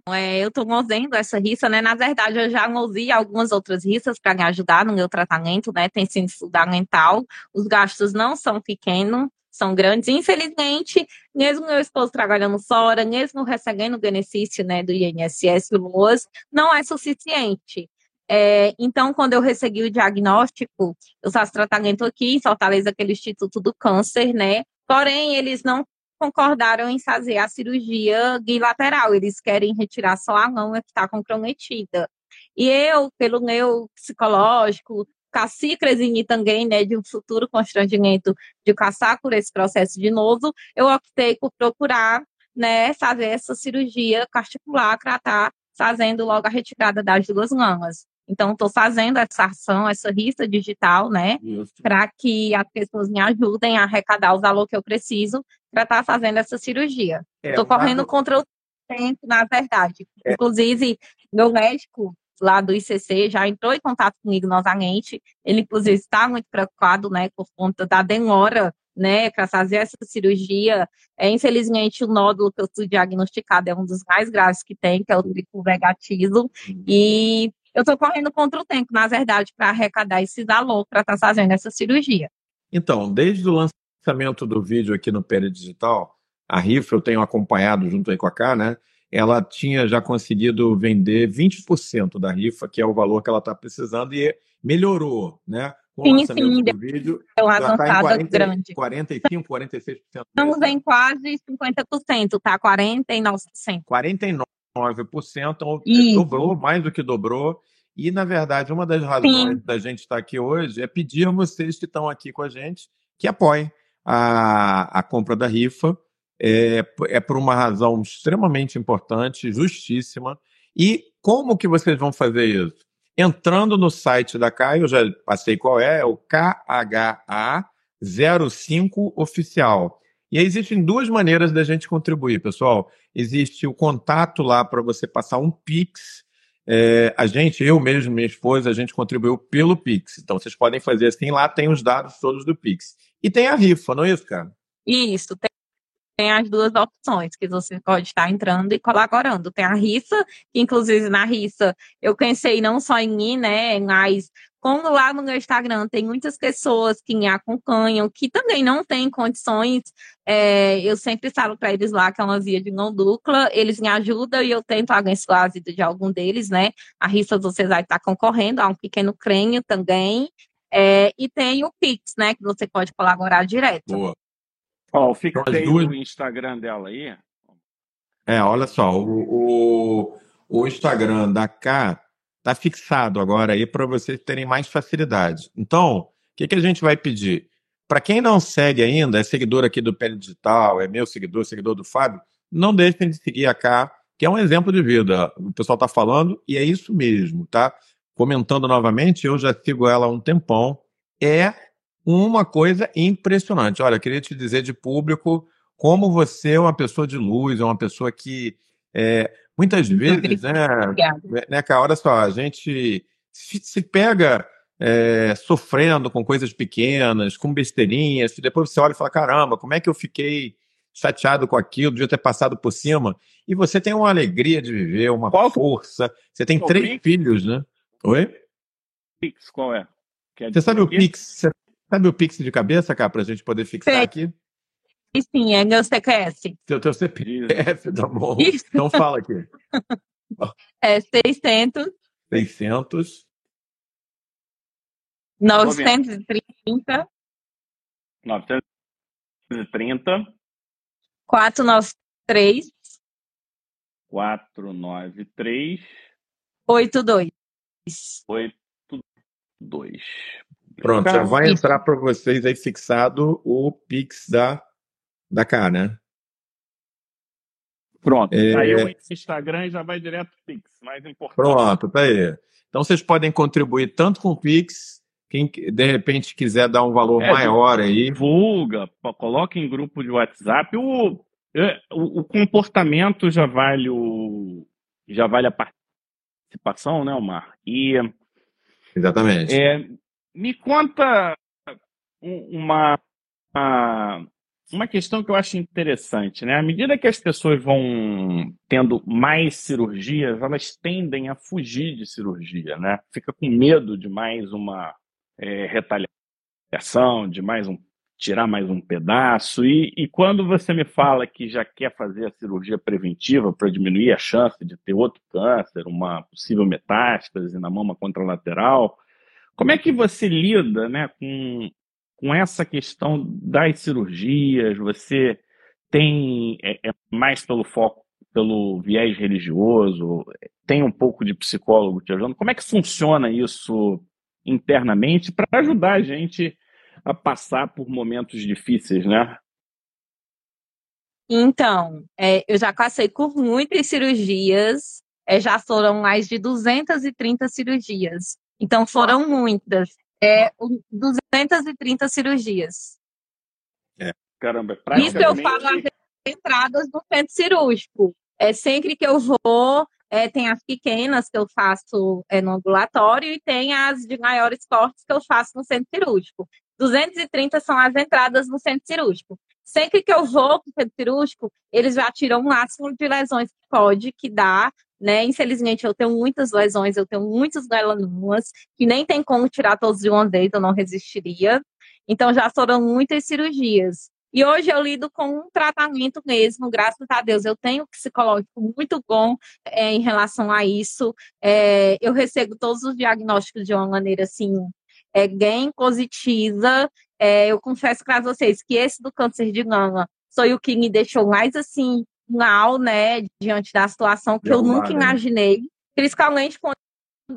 é, eu estou movendo essa rifa, né? Na verdade, eu já movi algumas outras rifas para me ajudar no meu tratamento, né? Tem sido fundamental. Os gastos não são pequenos, são grandes. Infelizmente, mesmo meu esposo trabalhando fora, mesmo recebendo o benefício né, do INSS e o LOAS, não é suficiente. É, então, quando eu recebi o diagnóstico, eu faço tratamento aqui em Fortaleza, aquele Instituto do Câncer, né? Porém, eles não concordaram em fazer a cirurgia bilateral, eles querem retirar só a mão que está comprometida. E eu, pelo meu psicológico, caciquezinho também, né, de um futuro constrangimento de passar por esse processo de novo, eu optei por procurar, né, fazer essa cirurgia particular tá fazendo logo a retirada das duas mamas. Então, estou fazendo essa ação, essa rifa digital, né, para que as pessoas me ajudem a arrecadar o valor que eu preciso para estar tá fazendo essa cirurgia. Estou é, correndo contra o tempo, na verdade. É. Inclusive, meu médico lá do ICC já entrou em contato comigo novamente. Ele, inclusive, está muito preocupado, né, por conta da demora, né, para fazer essa cirurgia. É, infelizmente, o nódulo que eu fui diagnosticado é um dos mais graves que tem, que é o triplo negativo. E eu estou correndo contra o tempo, na verdade, para arrecadar esse valor para estar tá fazendo essa cirurgia. Então, desde o lançamento do vídeo aqui no Pele Digital, a RIF eu tenho acompanhado junto aí com a Cá, né? ela tinha já conseguido vender 20% da rifa, que é o valor que ela está precisando, e melhorou, né? Com sim, sim, do vídeo, é uma já tá em 40, grande. 45, 46%. Estamos em quase 50%, tá? 49%. 49%, então Isso. dobrou, mais do que dobrou. E, na verdade, uma das razões sim. da gente estar aqui hoje é pedir a vocês que estão aqui com a gente que apoiem a, a compra da rifa é, é por uma razão extremamente importante, justíssima. E como que vocês vão fazer isso? Entrando no site da CAI, eu já passei qual é, é o KHA05 Oficial. E aí existem duas maneiras da gente contribuir, pessoal. Existe o contato lá para você passar um Pix. É, a gente, eu mesmo, minha esposa, a gente contribuiu pelo Pix. Então vocês podem fazer assim, lá tem os dados todos do Pix. E tem a rifa, não é isso, cara? Isso, tem as duas opções que você pode estar entrando e colaborando. Tem a rifa, que inclusive na rifa eu pensei não só em mim, né, mas como lá no meu Instagram tem muitas pessoas que me acompanham, que também não têm condições, é, eu sempre falo para eles lá que é uma via de mão dupla, eles me ajudam e eu tento abençoar a vida de algum deles, né? A rifa você vai estar concorrendo a um pequeno crânio também, é, e tem o Pix, né, que você pode colaborar direto. Boa. Ó, fica aí duas... o Instagram dela aí. É, olha só, o, o, o Instagram da K tá fixado agora aí para vocês terem mais facilidade. Então, o que, que a gente vai pedir? Para quem não segue ainda, é seguidor aqui do Pele Digital, é meu seguidor, seguidor do Fábio, não deixem de seguir a K, que é um exemplo de vida. O pessoal está falando e é isso mesmo, tá? Comentando novamente, eu já sigo ela há um tempão. É uma coisa impressionante. Olha, queria te dizer de público como você é uma pessoa de luz, é uma pessoa que é, muitas vezes, né, né, cara, olha só, a gente se pega é, sofrendo com coisas pequenas, com besteirinhas, e depois você olha e fala, caramba, como é que eu fiquei chateado com aquilo, devia ter passado por cima. E você tem uma alegria de viver, uma qual? força. Você tem qual três Pix? filhos, né? Oi? Pix, qual é? Você sabe o Pix? Sabe o Pix de cabeça, cá, para a gente poder fixar Sei. aqui? Sim, é meu CPF. Seu teu CPF, tá bom. Isso. Então fala aqui. É 600. 600. 930. 930. 493. 493. 82. 82. Pronto, já vai entrar para vocês aí fixado o Pix da, da K, né? Pronto, é... aí o Instagram e já vai direto pro Pix, mais importante. Pronto, tá aí. Então vocês podem contribuir tanto com o Pix, quem de repente quiser dar um valor é, maior aí. Divulga, coloca em grupo de WhatsApp. O, é, o, o, comportamento já vale o, já vale a participação, né, Omar? E, Exatamente. É, me conta uma, uma, uma questão que eu acho interessante, né? À medida que as pessoas vão tendo mais cirurgias, elas tendem a fugir de cirurgia, né? Fica com medo de mais uma é, retaliação, de mais um tirar mais um pedaço. E, e quando você me fala que já quer fazer a cirurgia preventiva para diminuir a chance de ter outro câncer, uma possível metástase na mama contralateral, como é que você lida né, com, com essa questão das cirurgias? Você tem é, é mais pelo foco, pelo viés religioso? Tem um pouco de psicólogo te ajudando? Como é que funciona isso internamente para ajudar a gente a passar por momentos difíceis, né? Então, é, eu já passei por muitas cirurgias, é, já foram mais de 230 cirurgias. Então, foram muitas. É, 230 cirurgias. É, caramba, praticamente... Isso eu falo as entradas do centro cirúrgico. É, sempre que eu vou, é, tem as pequenas que eu faço é, no ambulatório e tem as de maiores cortes que eu faço no centro cirúrgico. 230 são as entradas no centro cirúrgico. Sempre que eu vou para o centro cirúrgico, eles já tiram o máximo de lesões que pode, que dá, né? Infelizmente, eu tenho muitas lesões, eu tenho muitos melanomas, que nem tem como tirar todos de uma vez, eu não resistiria. Então, já foram muitas cirurgias. E hoje eu lido com um tratamento mesmo, graças a Deus. Eu tenho um psicológico muito bom é, em relação a isso. É, eu recebo todos os diagnósticos de uma maneira assim é, bem positiva. É, eu confesso para vocês que esse do câncer de mama foi o que me deixou mais assim mal, né, diante da situação que eu nunca né? imaginei, principalmente quando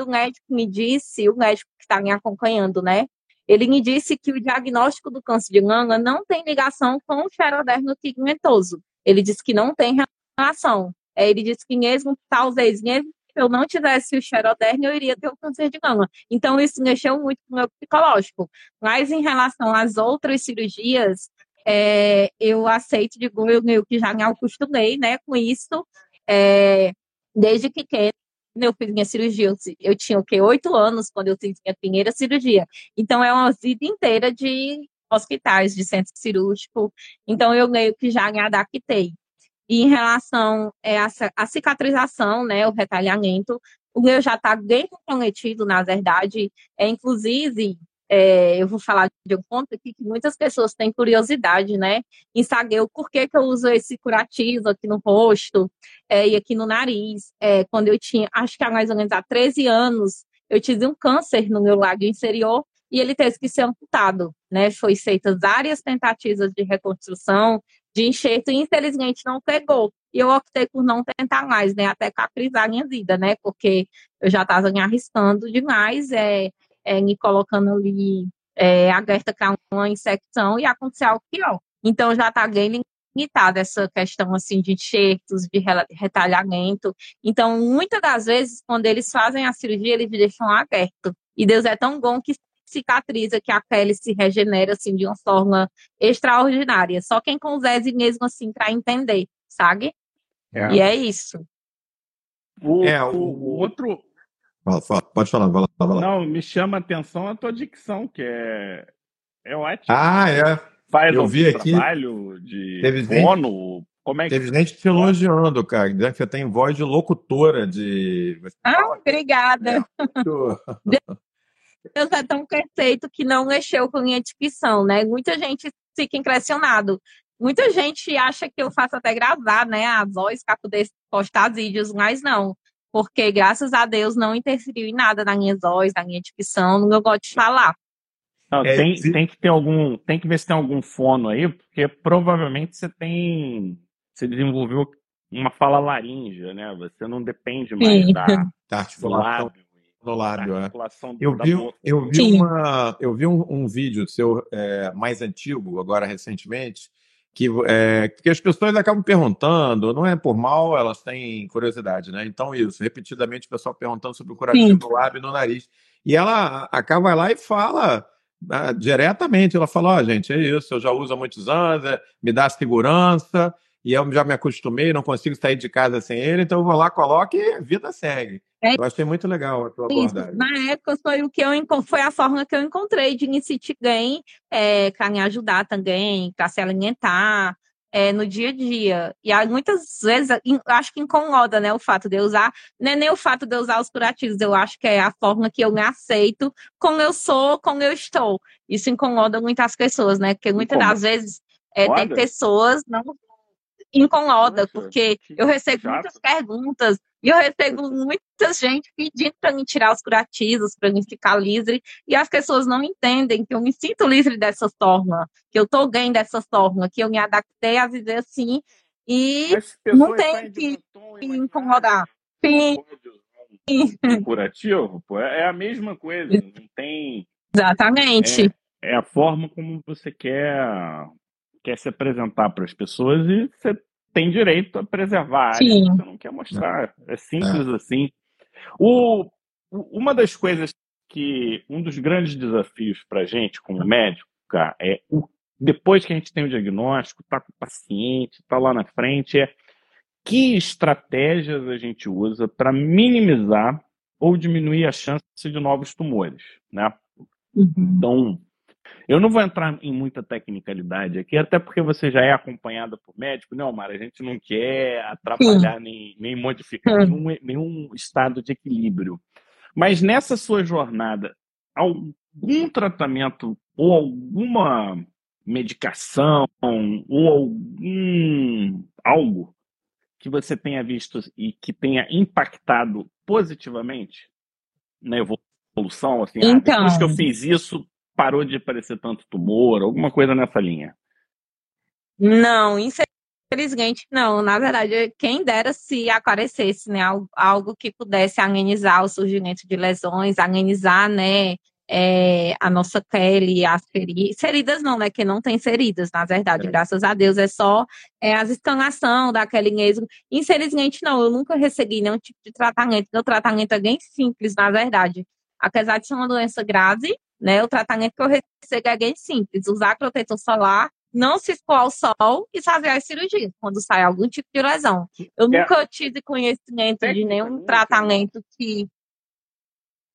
o médico me disse, o médico que está me acompanhando, né, ele me disse que o diagnóstico do câncer de mama não tem ligação com o xerodermo pigmentoso. Ele disse que não tem relação. É, ele disse que mesmo, talvez, mesmo eu não tivesse o xeroderme, eu iria ter o câncer de mama. Então, isso mexeu muito com o meu psicológico. Mas, em relação às outras cirurgias, é, eu aceito, digo, eu meio que já me acostumei, né, com isso, é, desde pequena, eu fiz minha cirurgia, eu, tinha o quê? Oito anos quando eu fiz minha primeira cirurgia. Então, é uma vida inteira de hospitais, de centro cirúrgico. Então, eu meio que já me adaptei. E em relação é, à cicatrização, né, o retalhamento, o meu já está bem comprometido, na verdade. É, inclusive, é, eu vou falar de um ponto aqui que muitas pessoas têm curiosidade, né, em saber o porquê que eu uso esse curativo aqui no rosto é, e aqui no nariz. É, quando eu tinha, acho que há mais ou menos há 13 anos, eu tive um câncer no meu lábio inferior e ele teve que ser amputado, né? Foi feitas várias tentativas de reconstrução, de enxerto e infelizmente não pegou. E eu optei por não tentar mais, né? Até caprizar minha vida, né? Porque eu já estava me arriscando demais, é, é, me colocando ali é, aberta para uma infecção e aconteceu algo pior. Então já está bem limitada essa questão assim de enxertos, de retalhamento. Então, muitas das vezes, quando eles fazem a cirurgia, eles deixam aberto. E Deus é tão bom que cicatriza, que a pele se regenera assim de uma forma extraordinária. Só quem consegue mesmo assim para entender, sabe? É. E é isso. O, é, o, o outro. Fala, fala, pode falar, vai lá, vai lá. Não, me chama a atenção a tua dicção, que é, é ótimo. Ah, é. Faz Eu um vi aqui. trabalho de teve fono. Como é que... Teve gente te elogiando, cara, dizendo que você tem voz de locutora de. Ah, obrigada. É, Deus é tão perfeito que não mexeu com minha dicção, né? Muita gente fica impressionado. Muita gente acha que eu faço até gravar, né, a voz para poder postar vídeos, mas não. Porque, graças a Deus, não interferiu em nada na minha voz, na minha dicção, no meu gosto de falar. Não, é, tem, tem que ter algum. Tem que ver se tem algum fono aí, porque provavelmente você tem. Você desenvolveu uma fala laríngea, né? Você não depende mais Sim. da, da articulação no lábio, é. Eu vi, eu vi, uma, eu vi um, um vídeo seu é, mais antigo, agora recentemente, que, é, que as pessoas acabam perguntando, não é por mal, elas têm curiosidade, né? Então, isso, repetidamente o pessoal perguntando sobre o curativo no lábio e no nariz. E ela acaba lá e fala ah, diretamente, ela fala, ó, oh, gente, é isso, eu já uso há muitos anos, é, me dá segurança, e eu já me acostumei, não consigo sair de casa sem ele, então eu vou lá, coloco e a vida segue. É, eu achei muito legal a tua isso. abordagem. Na época foi o que eu foi a forma que eu encontrei de incite gain é, para me ajudar também, para se alimentar é, no dia a dia. E aí, muitas vezes acho que incomoda, né, o fato de eu usar, não é nem o fato de eu usar os curativos, eu acho que é a forma que eu me aceito como eu sou, como eu estou. Isso incomoda muitas pessoas, né? Porque muitas das vezes é, tem pessoas não incomoda, porque eu recebo muitas perguntas e eu recebo muita gente pedindo para me tirar os curativos, para me ficar livre, e as pessoas não entendem que eu me sinto livre dessa forma, que eu estou bem dessa forma, que eu me adaptei a viver assim, e não tem que, que incomodar. Sim. Curativo, pô, é a mesma coisa, não tem. Exatamente. É, é a forma como você quer quer se apresentar para as pessoas e você tem direito a preservar a área que você não quer mostrar. É simples é. assim. O, uma das coisas que um dos grandes desafios para a gente como médico, cara, é o, depois que a gente tem o diagnóstico, tá com o paciente, tá lá na frente, é que estratégias a gente usa para minimizar ou diminuir a chance de novos tumores, né? Uhum. Então, eu não vou entrar em muita tecnicalidade aqui, até porque você já é acompanhada por médico. Não, Mara, a gente não quer atrapalhar nem, nem modificar nenhum, nenhum estado de equilíbrio. Mas nessa sua jornada, algum tratamento ou alguma medicação ou algum algo que você tenha visto e que tenha impactado positivamente na evolução? Assim, então, ah, depois que eu então. fiz isso, parou de aparecer tanto tumor, alguma coisa nessa linha? Não, infelizmente não. Na verdade, quem dera se aparecesse, né, algo que pudesse amenizar o surgimento de lesões, amenizar, né, é, a nossa pele, as feridas, feridas não, né, que não tem feridas, na verdade, é. graças a Deus, é só é, as escanação daquele mesmo. Infelizmente não, eu nunca recebi nenhum tipo de tratamento, meu tratamento é bem simples, na verdade. Apesar de ser uma doença grave, né? O tratamento que eu recebo é bem simples: usar protetor solar, não se expor ao sol e fazer as cirurgias quando sai algum tipo de lesão. Eu é. nunca tive conhecimento de nenhum tratamento que.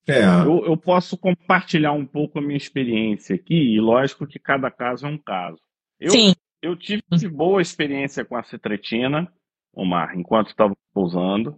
É. Eu, eu, posso compartilhar um pouco a minha experiência aqui, e lógico que cada caso é um caso. Eu, Sim. Eu tive boa experiência com a cetretina, Omar, enquanto estava usando.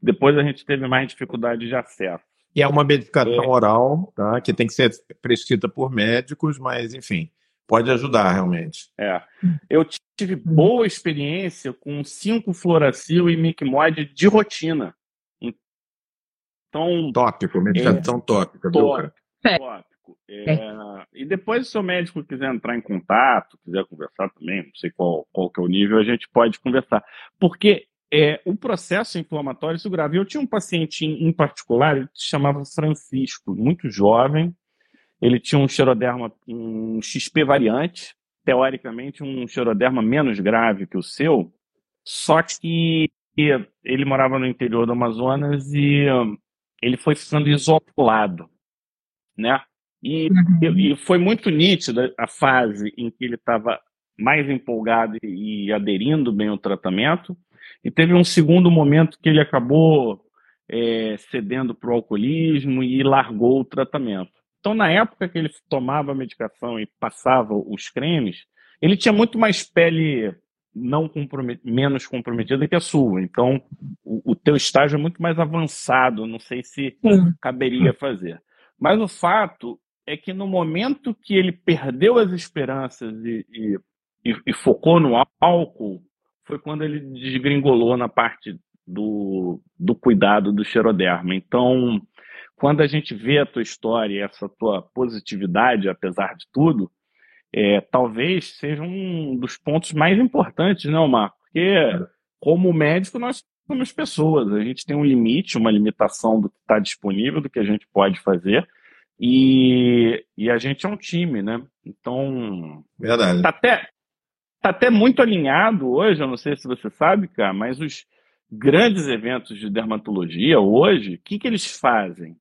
Depois a gente teve mais dificuldade de acesso. E é uma medicação é. oral, tá? Que tem que ser prescrita por médicos, mas enfim, pode ajudar realmente. É. Eu tive boa experiência com 5 fluoracil e micmod de rotina. Então, tópico, medicação é, tópica, tópico. tópico. É, é, e depois, se o médico quiser entrar em contato, quiser conversar também, não sei qual, qual que é o nível, a gente pode conversar. Porque é, o processo inflamatório isso grave. Eu tinha um paciente em, em particular, ele se chamava Francisco, muito jovem. Ele tinha um xeroderma, um XP variante, teoricamente um xeroderma menos grave que o seu, só que ele morava no interior do Amazonas e ele foi ficando isolado, né? E, uhum. e, foi muito nítida a fase em que ele estava mais empolgado e aderindo bem ao tratamento, e teve um segundo momento que ele acabou é, cedendo para o alcoolismo e largou o tratamento. Então, na época que ele tomava a medicação e passava os cremes, ele tinha muito mais pele não compromet menos comprometida que a sua. Então, o, o teu estágio é muito mais avançado. Não sei se caberia fazer. Mas o fato é que no momento que ele perdeu as esperanças e, e, e, e focou no álcool, foi quando ele desgringolou na parte do, do cuidado do xeroderma. Então, quando a gente vê a tua história, essa tua positividade, apesar de tudo, é, talvez seja um dos pontos mais importantes, né, Omar? Porque, como médico, nós somos pessoas, a gente tem um limite, uma limitação do que está disponível, do que a gente pode fazer, e, e a gente é um time, né? Então, Verdade. Tá até, está até muito alinhado hoje, eu não sei se você sabe, cara, mas os grandes eventos de dermatologia hoje, o que, que eles fazem?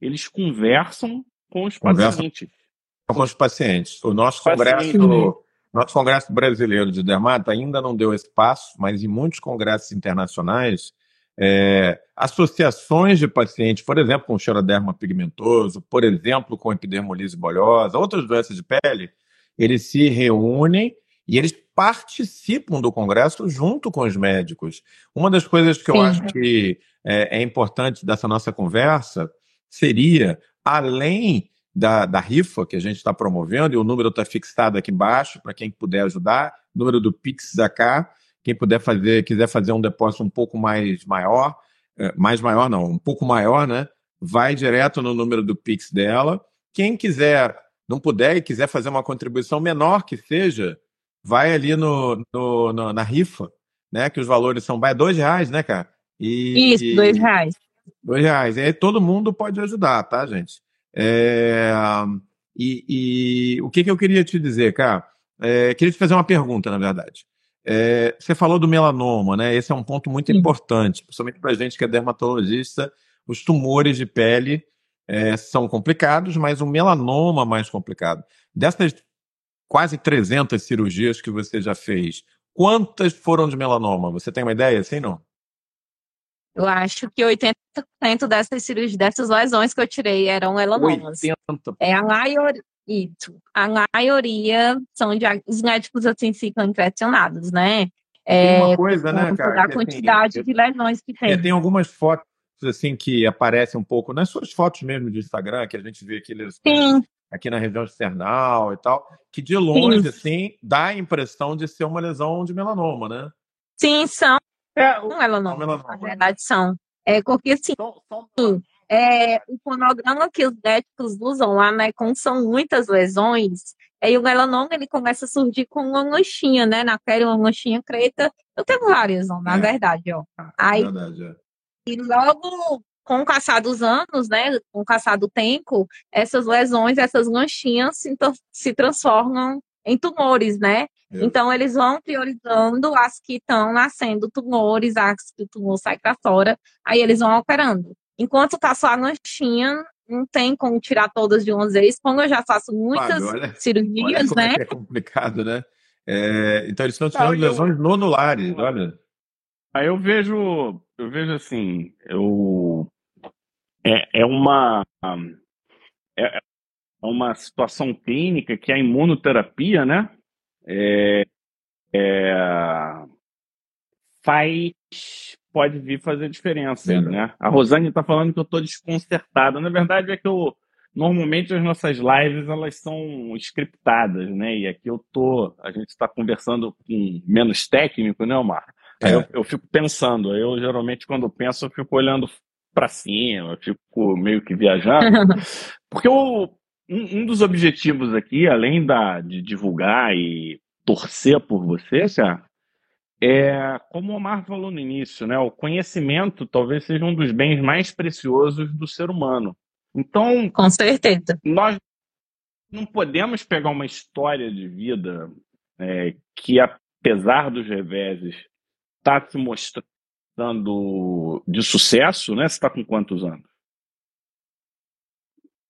Eles conversam com os Conversa pacientes. Com os pacientes. O nosso congresso, nosso congresso brasileiro de dermato ainda não deu espaço, mas em muitos congressos internacionais, é, associações de pacientes, por exemplo, com xeroderma pigmentoso, por exemplo, com epidermolise bolhosa, outras doenças de pele, eles se reúnem e eles participam do congresso junto com os médicos. Uma das coisas que Sim. eu acho que é, é, importante dessa nossa conversa seria, além da, da rifa que a gente está promovendo, e o número está fixado aqui embaixo para quem puder ajudar, número do Pix da cá, quem puder fazer, quiser fazer um depósito um pouco mais maior, é, mais maior não, um pouco maior, né? Vai direto no número do Pix dela. Quem quiser, não puder e quiser fazer uma contribuição menor que seja, vai ali no, no, no, na rifa, né? Que os valores são vai dois reais, né, cara? E, Isso, dois reais. Dois reais. E aí todo mundo pode ajudar, tá, gente? É, e, e, o que, que eu queria te dizer, cara? É, queria te fazer uma pergunta, na verdade. É, você falou do melanoma, né? Esse é um ponto muito Sim. importante, principalmente para gente que é dermatologista. Os tumores de pele é, são complicados, mas o melanoma é mais complicado. Dessas quase 300 cirurgias que você já fez, quantas foram de melanoma? Você tem uma ideia, assim, não? Eu acho que 80% dessas cirurgias, dessas lesões que eu tirei eram melanomas. 80%. É a maioria. Isso. A maioria são de, os médicos assim ficam impressionados, né? É, tem uma coisa, né, cara? A quantidade assim, de lesões que tem. É, tem algumas fotos assim que aparecem um pouco nas suas fotos mesmo de Instagram, que a gente vê aqueles Sim aqui na região external e tal, que de longe, Sim. assim, dá a impressão de ser uma lesão de melanoma, né? Sim, são. É, o... Não é melanoma, melanoma, na verdade são. É porque, assim, é, o fonograma que os médicos usam lá, né, como são muitas lesões, aí o melanoma, ele começa a surgir com uma manchinha, né, na pele, uma manchinha preta. Eu tenho várias, ó, na é. verdade, ó. Aí, verdade, é. E logo com o passar dos anos, né, com o passar do tempo, essas lesões, essas manchinhas se, se transformam em tumores, né? É. Então, eles vão priorizando as que estão nascendo tumores, as que o tumor sai para fora, aí eles vão operando. Enquanto tá só a manchinha, não tem como tirar todas de uma vez. Como eu já faço muitas Fábio, olha, cirurgias, olha né? É, é complicado, né? É, então, eles estão tirando lesões nodulares, olha. Aí eu vejo, eu vejo assim, eu é, é uma é, é uma situação clínica que a imunoterapia, né, é, é, faz pode vir fazer diferença, Sim. né? A Rosane está falando que eu estou desconcertada. Na verdade é que eu normalmente as nossas lives elas são scriptadas, né? E aqui eu tô, a gente está conversando com menos técnico, né, Omar? É. Eu, eu, fico pensando. Eu geralmente quando penso eu fico olhando para cima, eu fico meio que viajando. Porque o, um, um, dos objetivos aqui, além da, de divulgar e torcer por você, é, como o Omar falou no início, né, o conhecimento talvez seja um dos bens mais preciosos do ser humano. Então, com certeza, nós não podemos pegar uma história de vida é, que, apesar dos reveses, está se mostrando dando de sucesso, né? Você está com quantos anos?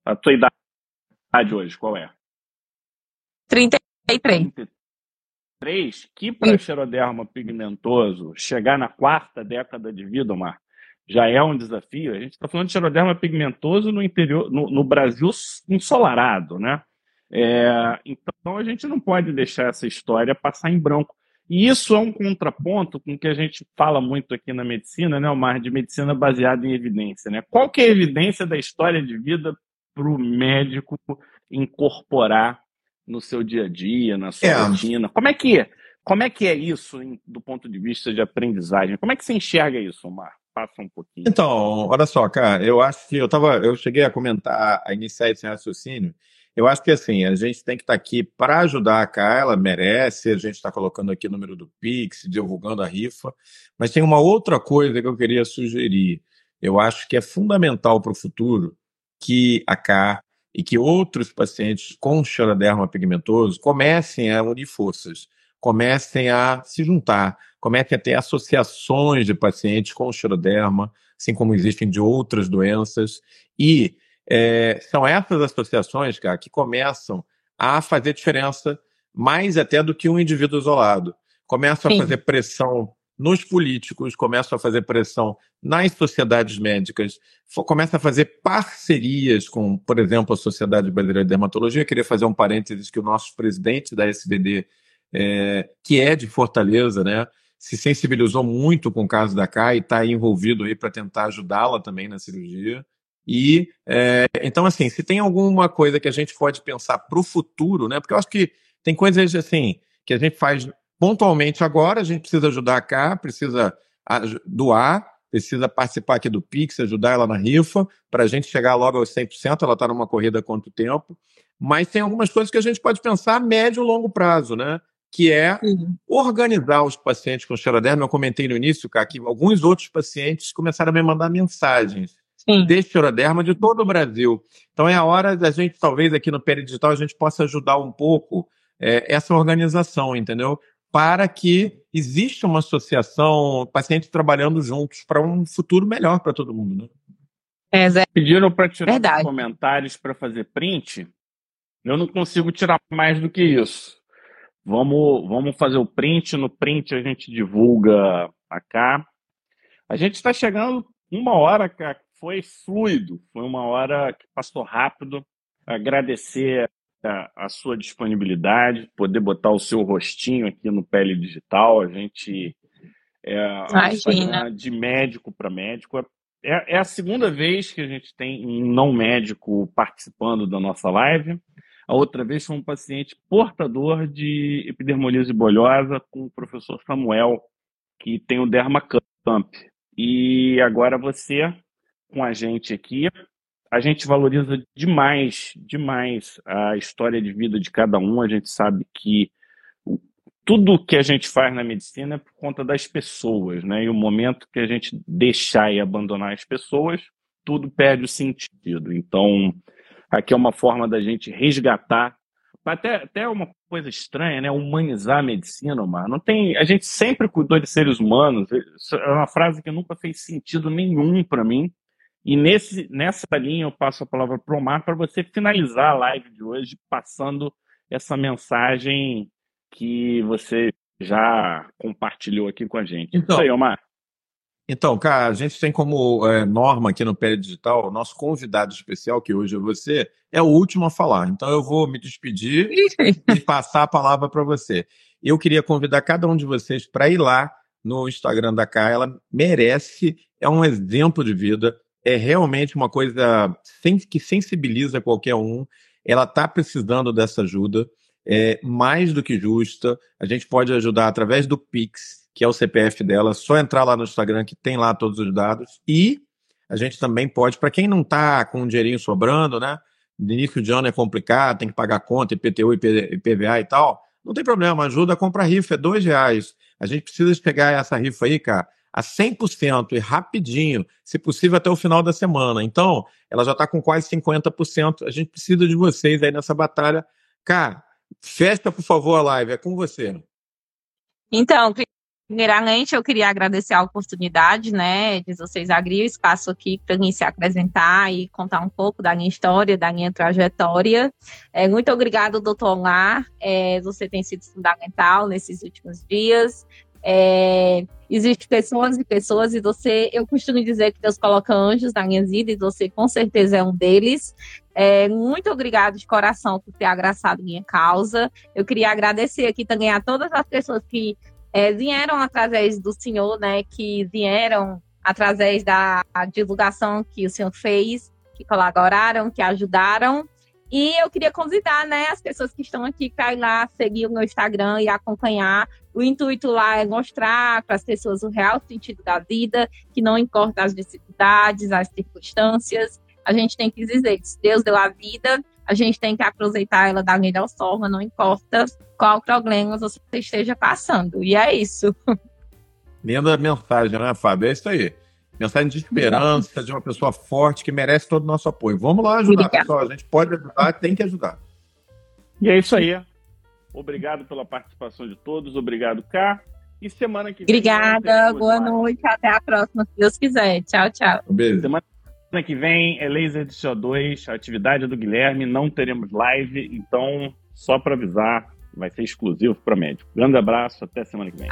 A tua idade hoje, qual é? 33. 33, que para xeroderma pigmentoso chegar na quarta década de vida, Omar, já é um desafio. A gente está falando de xeroderma pigmentoso no interior, no, no Brasil ensolarado, né? É, então a gente não pode deixar essa história passar em branco. E isso é um contraponto com o que a gente fala muito aqui na medicina, né, Omar, de medicina baseada em evidência. Né? Qual que é a evidência da história de vida para o médico incorporar no seu dia a dia, na sua é. rotina? Como é que é? Como é que é isso do ponto de vista de aprendizagem? Como é que você enxerga isso, Omar? Passa um pouquinho. Então, olha só, cara, eu acho que eu tava, eu cheguei a comentar, a iniciar esse raciocínio, eu acho que assim, a gente tem que estar tá aqui para ajudar a Cá, ela merece, a gente está colocando aqui o número do Pix, divulgando a rifa, mas tem uma outra coisa que eu queria sugerir. Eu acho que é fundamental para o futuro que a Cá e que outros pacientes com xeroderma pigmentoso comecem a unir forças. comecem a se juntar, comecem a ter associações de pacientes com xeroderma, assim como existem de outras doenças. E é, são essas associações, cara, que começam a fazer diferença mais até do que um indivíduo isolado. Começam Sim. a fazer pressão nos políticos, começam a fazer pressão nas sociedades médicas, começa a fazer parcerias com, por exemplo, a Sociedade Brasileira de Dermatologia. Eu queria fazer um parênteses que o nosso presidente da SBD, é, que é de Fortaleza, né, se sensibilizou muito com o caso da Kai e está envolvido aí para tentar ajudá-la também na cirurgia. E é, então, assim, se tem alguma coisa que a gente pode pensar para o futuro, né? Porque eu acho que tem coisas assim que a gente faz pontualmente agora, a gente precisa ajudar cá, precisa doar, precisa participar aqui do Pix, ajudar ela na rifa, para a gente chegar logo aos 100%, ela está numa corrida há quanto tempo. Mas tem algumas coisas que a gente pode pensar a médio e longo prazo, né? Que é organizar os pacientes com xeroderma. Eu comentei no início, cara, que alguns outros pacientes começaram a me mandar mensagens Sim. de xeroderma de todo o Brasil. Então é a hora da gente, talvez aqui no Peridigital, a gente possa ajudar um pouco é, essa organização, entendeu? para que exista uma associação, pacientes trabalhando juntos para um futuro melhor para todo mundo. Né? É, Zé. Pediram para tirar Verdade. comentários para fazer print. Eu não consigo tirar mais do que isso. Vamos, vamos fazer o print. No print a gente divulga cá. A gente está chegando uma hora, que Foi fluido. Foi uma hora que passou rápido. Agradecer a, a, sua disponibilidade, poder botar o seu rostinho aqui no Pele Digital. A gente é de médico para médico. É, é, a segunda vez que a gente tem um não médico participando da nossa live. A outra vez foi um paciente portador de epidermolise bolhosa com o professor Samuel, que tem o Dermacamp. E agora você com a gente aqui a gente valoriza demais, demais a história de vida de cada um. A gente sabe que tudo que a gente faz na medicina é por conta das pessoas, né? E o momento que a gente deixar e abandonar as pessoas, tudo perde o sentido. Então, aqui é uma forma da gente resgatar, até, até uma coisa estranha, né? Humanizar a medicina, Omar. Não tem, a gente sempre cuidou de seres humanos. É uma frase que nunca fez sentido nenhum para mim. E nesse, nessa linha eu passo a palavra para o Omar para você finalizar a live de hoje passando essa mensagem que você já compartilhou aqui com a gente. Então, Isso aí, Omar. Então, cara, a gente tem como é, norma aqui no Pele Digital, o nosso convidado especial, que hoje é você, é o último a falar. Então eu vou me despedir e passar a palavra para você. Eu queria convidar cada um de vocês para ir lá no Instagram da Kai. Ela merece, é um exemplo de vida é realmente uma coisa que sensibiliza qualquer um. Ela está precisando dessa ajuda, é mais do que justa. A gente pode ajudar através do Pix, que é o CPF dela. Só entrar lá no Instagram que tem lá todos os dados. E a gente também pode, para quem não está com um dinheirinho sobrando, né? No início de ano é complicado, tem que pagar conta, IPTU, IPVA e tal. Não tem problema, ajuda a comprar rifa, é dois reais. A gente precisa pegar essa rifa aí, cara, a 100% e rapidinho, se possível até o final da semana. Então, ela já está com quase 50%. A gente precisa de vocês aí nessa batalha. Cara, fecha, por favor, a live. É com você. Então, primeiramente, eu queria agradecer a oportunidade, né, de vocês abrir o espaço aqui para mim se apresentar e contar um pouco da minha história, da minha trajetória. É, muito obrigado, doutor Lar. É, você tem sido fundamental nesses últimos dias. É, Existem pessoas e pessoas, e você, eu costumo dizer que Deus coloca anjos na minha vida, e você com certeza é um deles. É, muito obrigado de coração por ter agraçado minha causa. Eu queria agradecer aqui também a todas as pessoas que é, vieram através do Senhor, né? Que vieram através da divulgação que o Senhor fez, que colaboraram, que ajudaram. E eu queria convidar né, as pessoas que estão aqui para ir lá seguir o meu Instagram e acompanhar. O intuito lá é mostrar para as pessoas o real sentido da vida, que não importa as dificuldades, as circunstâncias, a gente tem que dizer que Deus deu a vida, a gente tem que aproveitar ela da melhor forma, não importa qual problema você esteja passando. E é isso. Linda mensagem, né, Fábio? É isso aí. Mensagem de esperança, de uma pessoa forte que merece todo o nosso apoio. Vamos lá ajudar, Obrigada. pessoal. A gente pode ajudar, tem que ajudar. E é isso aí. Obrigado pela participação de todos. Obrigado, Cá. E semana que vem. Obrigada, boa noite. Até a próxima, se Deus quiser. Tchau, tchau. Um beijo. Semana que vem é Laser de CO2, atividade do Guilherme. Não teremos live, então, só para avisar, vai ser exclusivo para médico. Grande abraço, até semana que vem.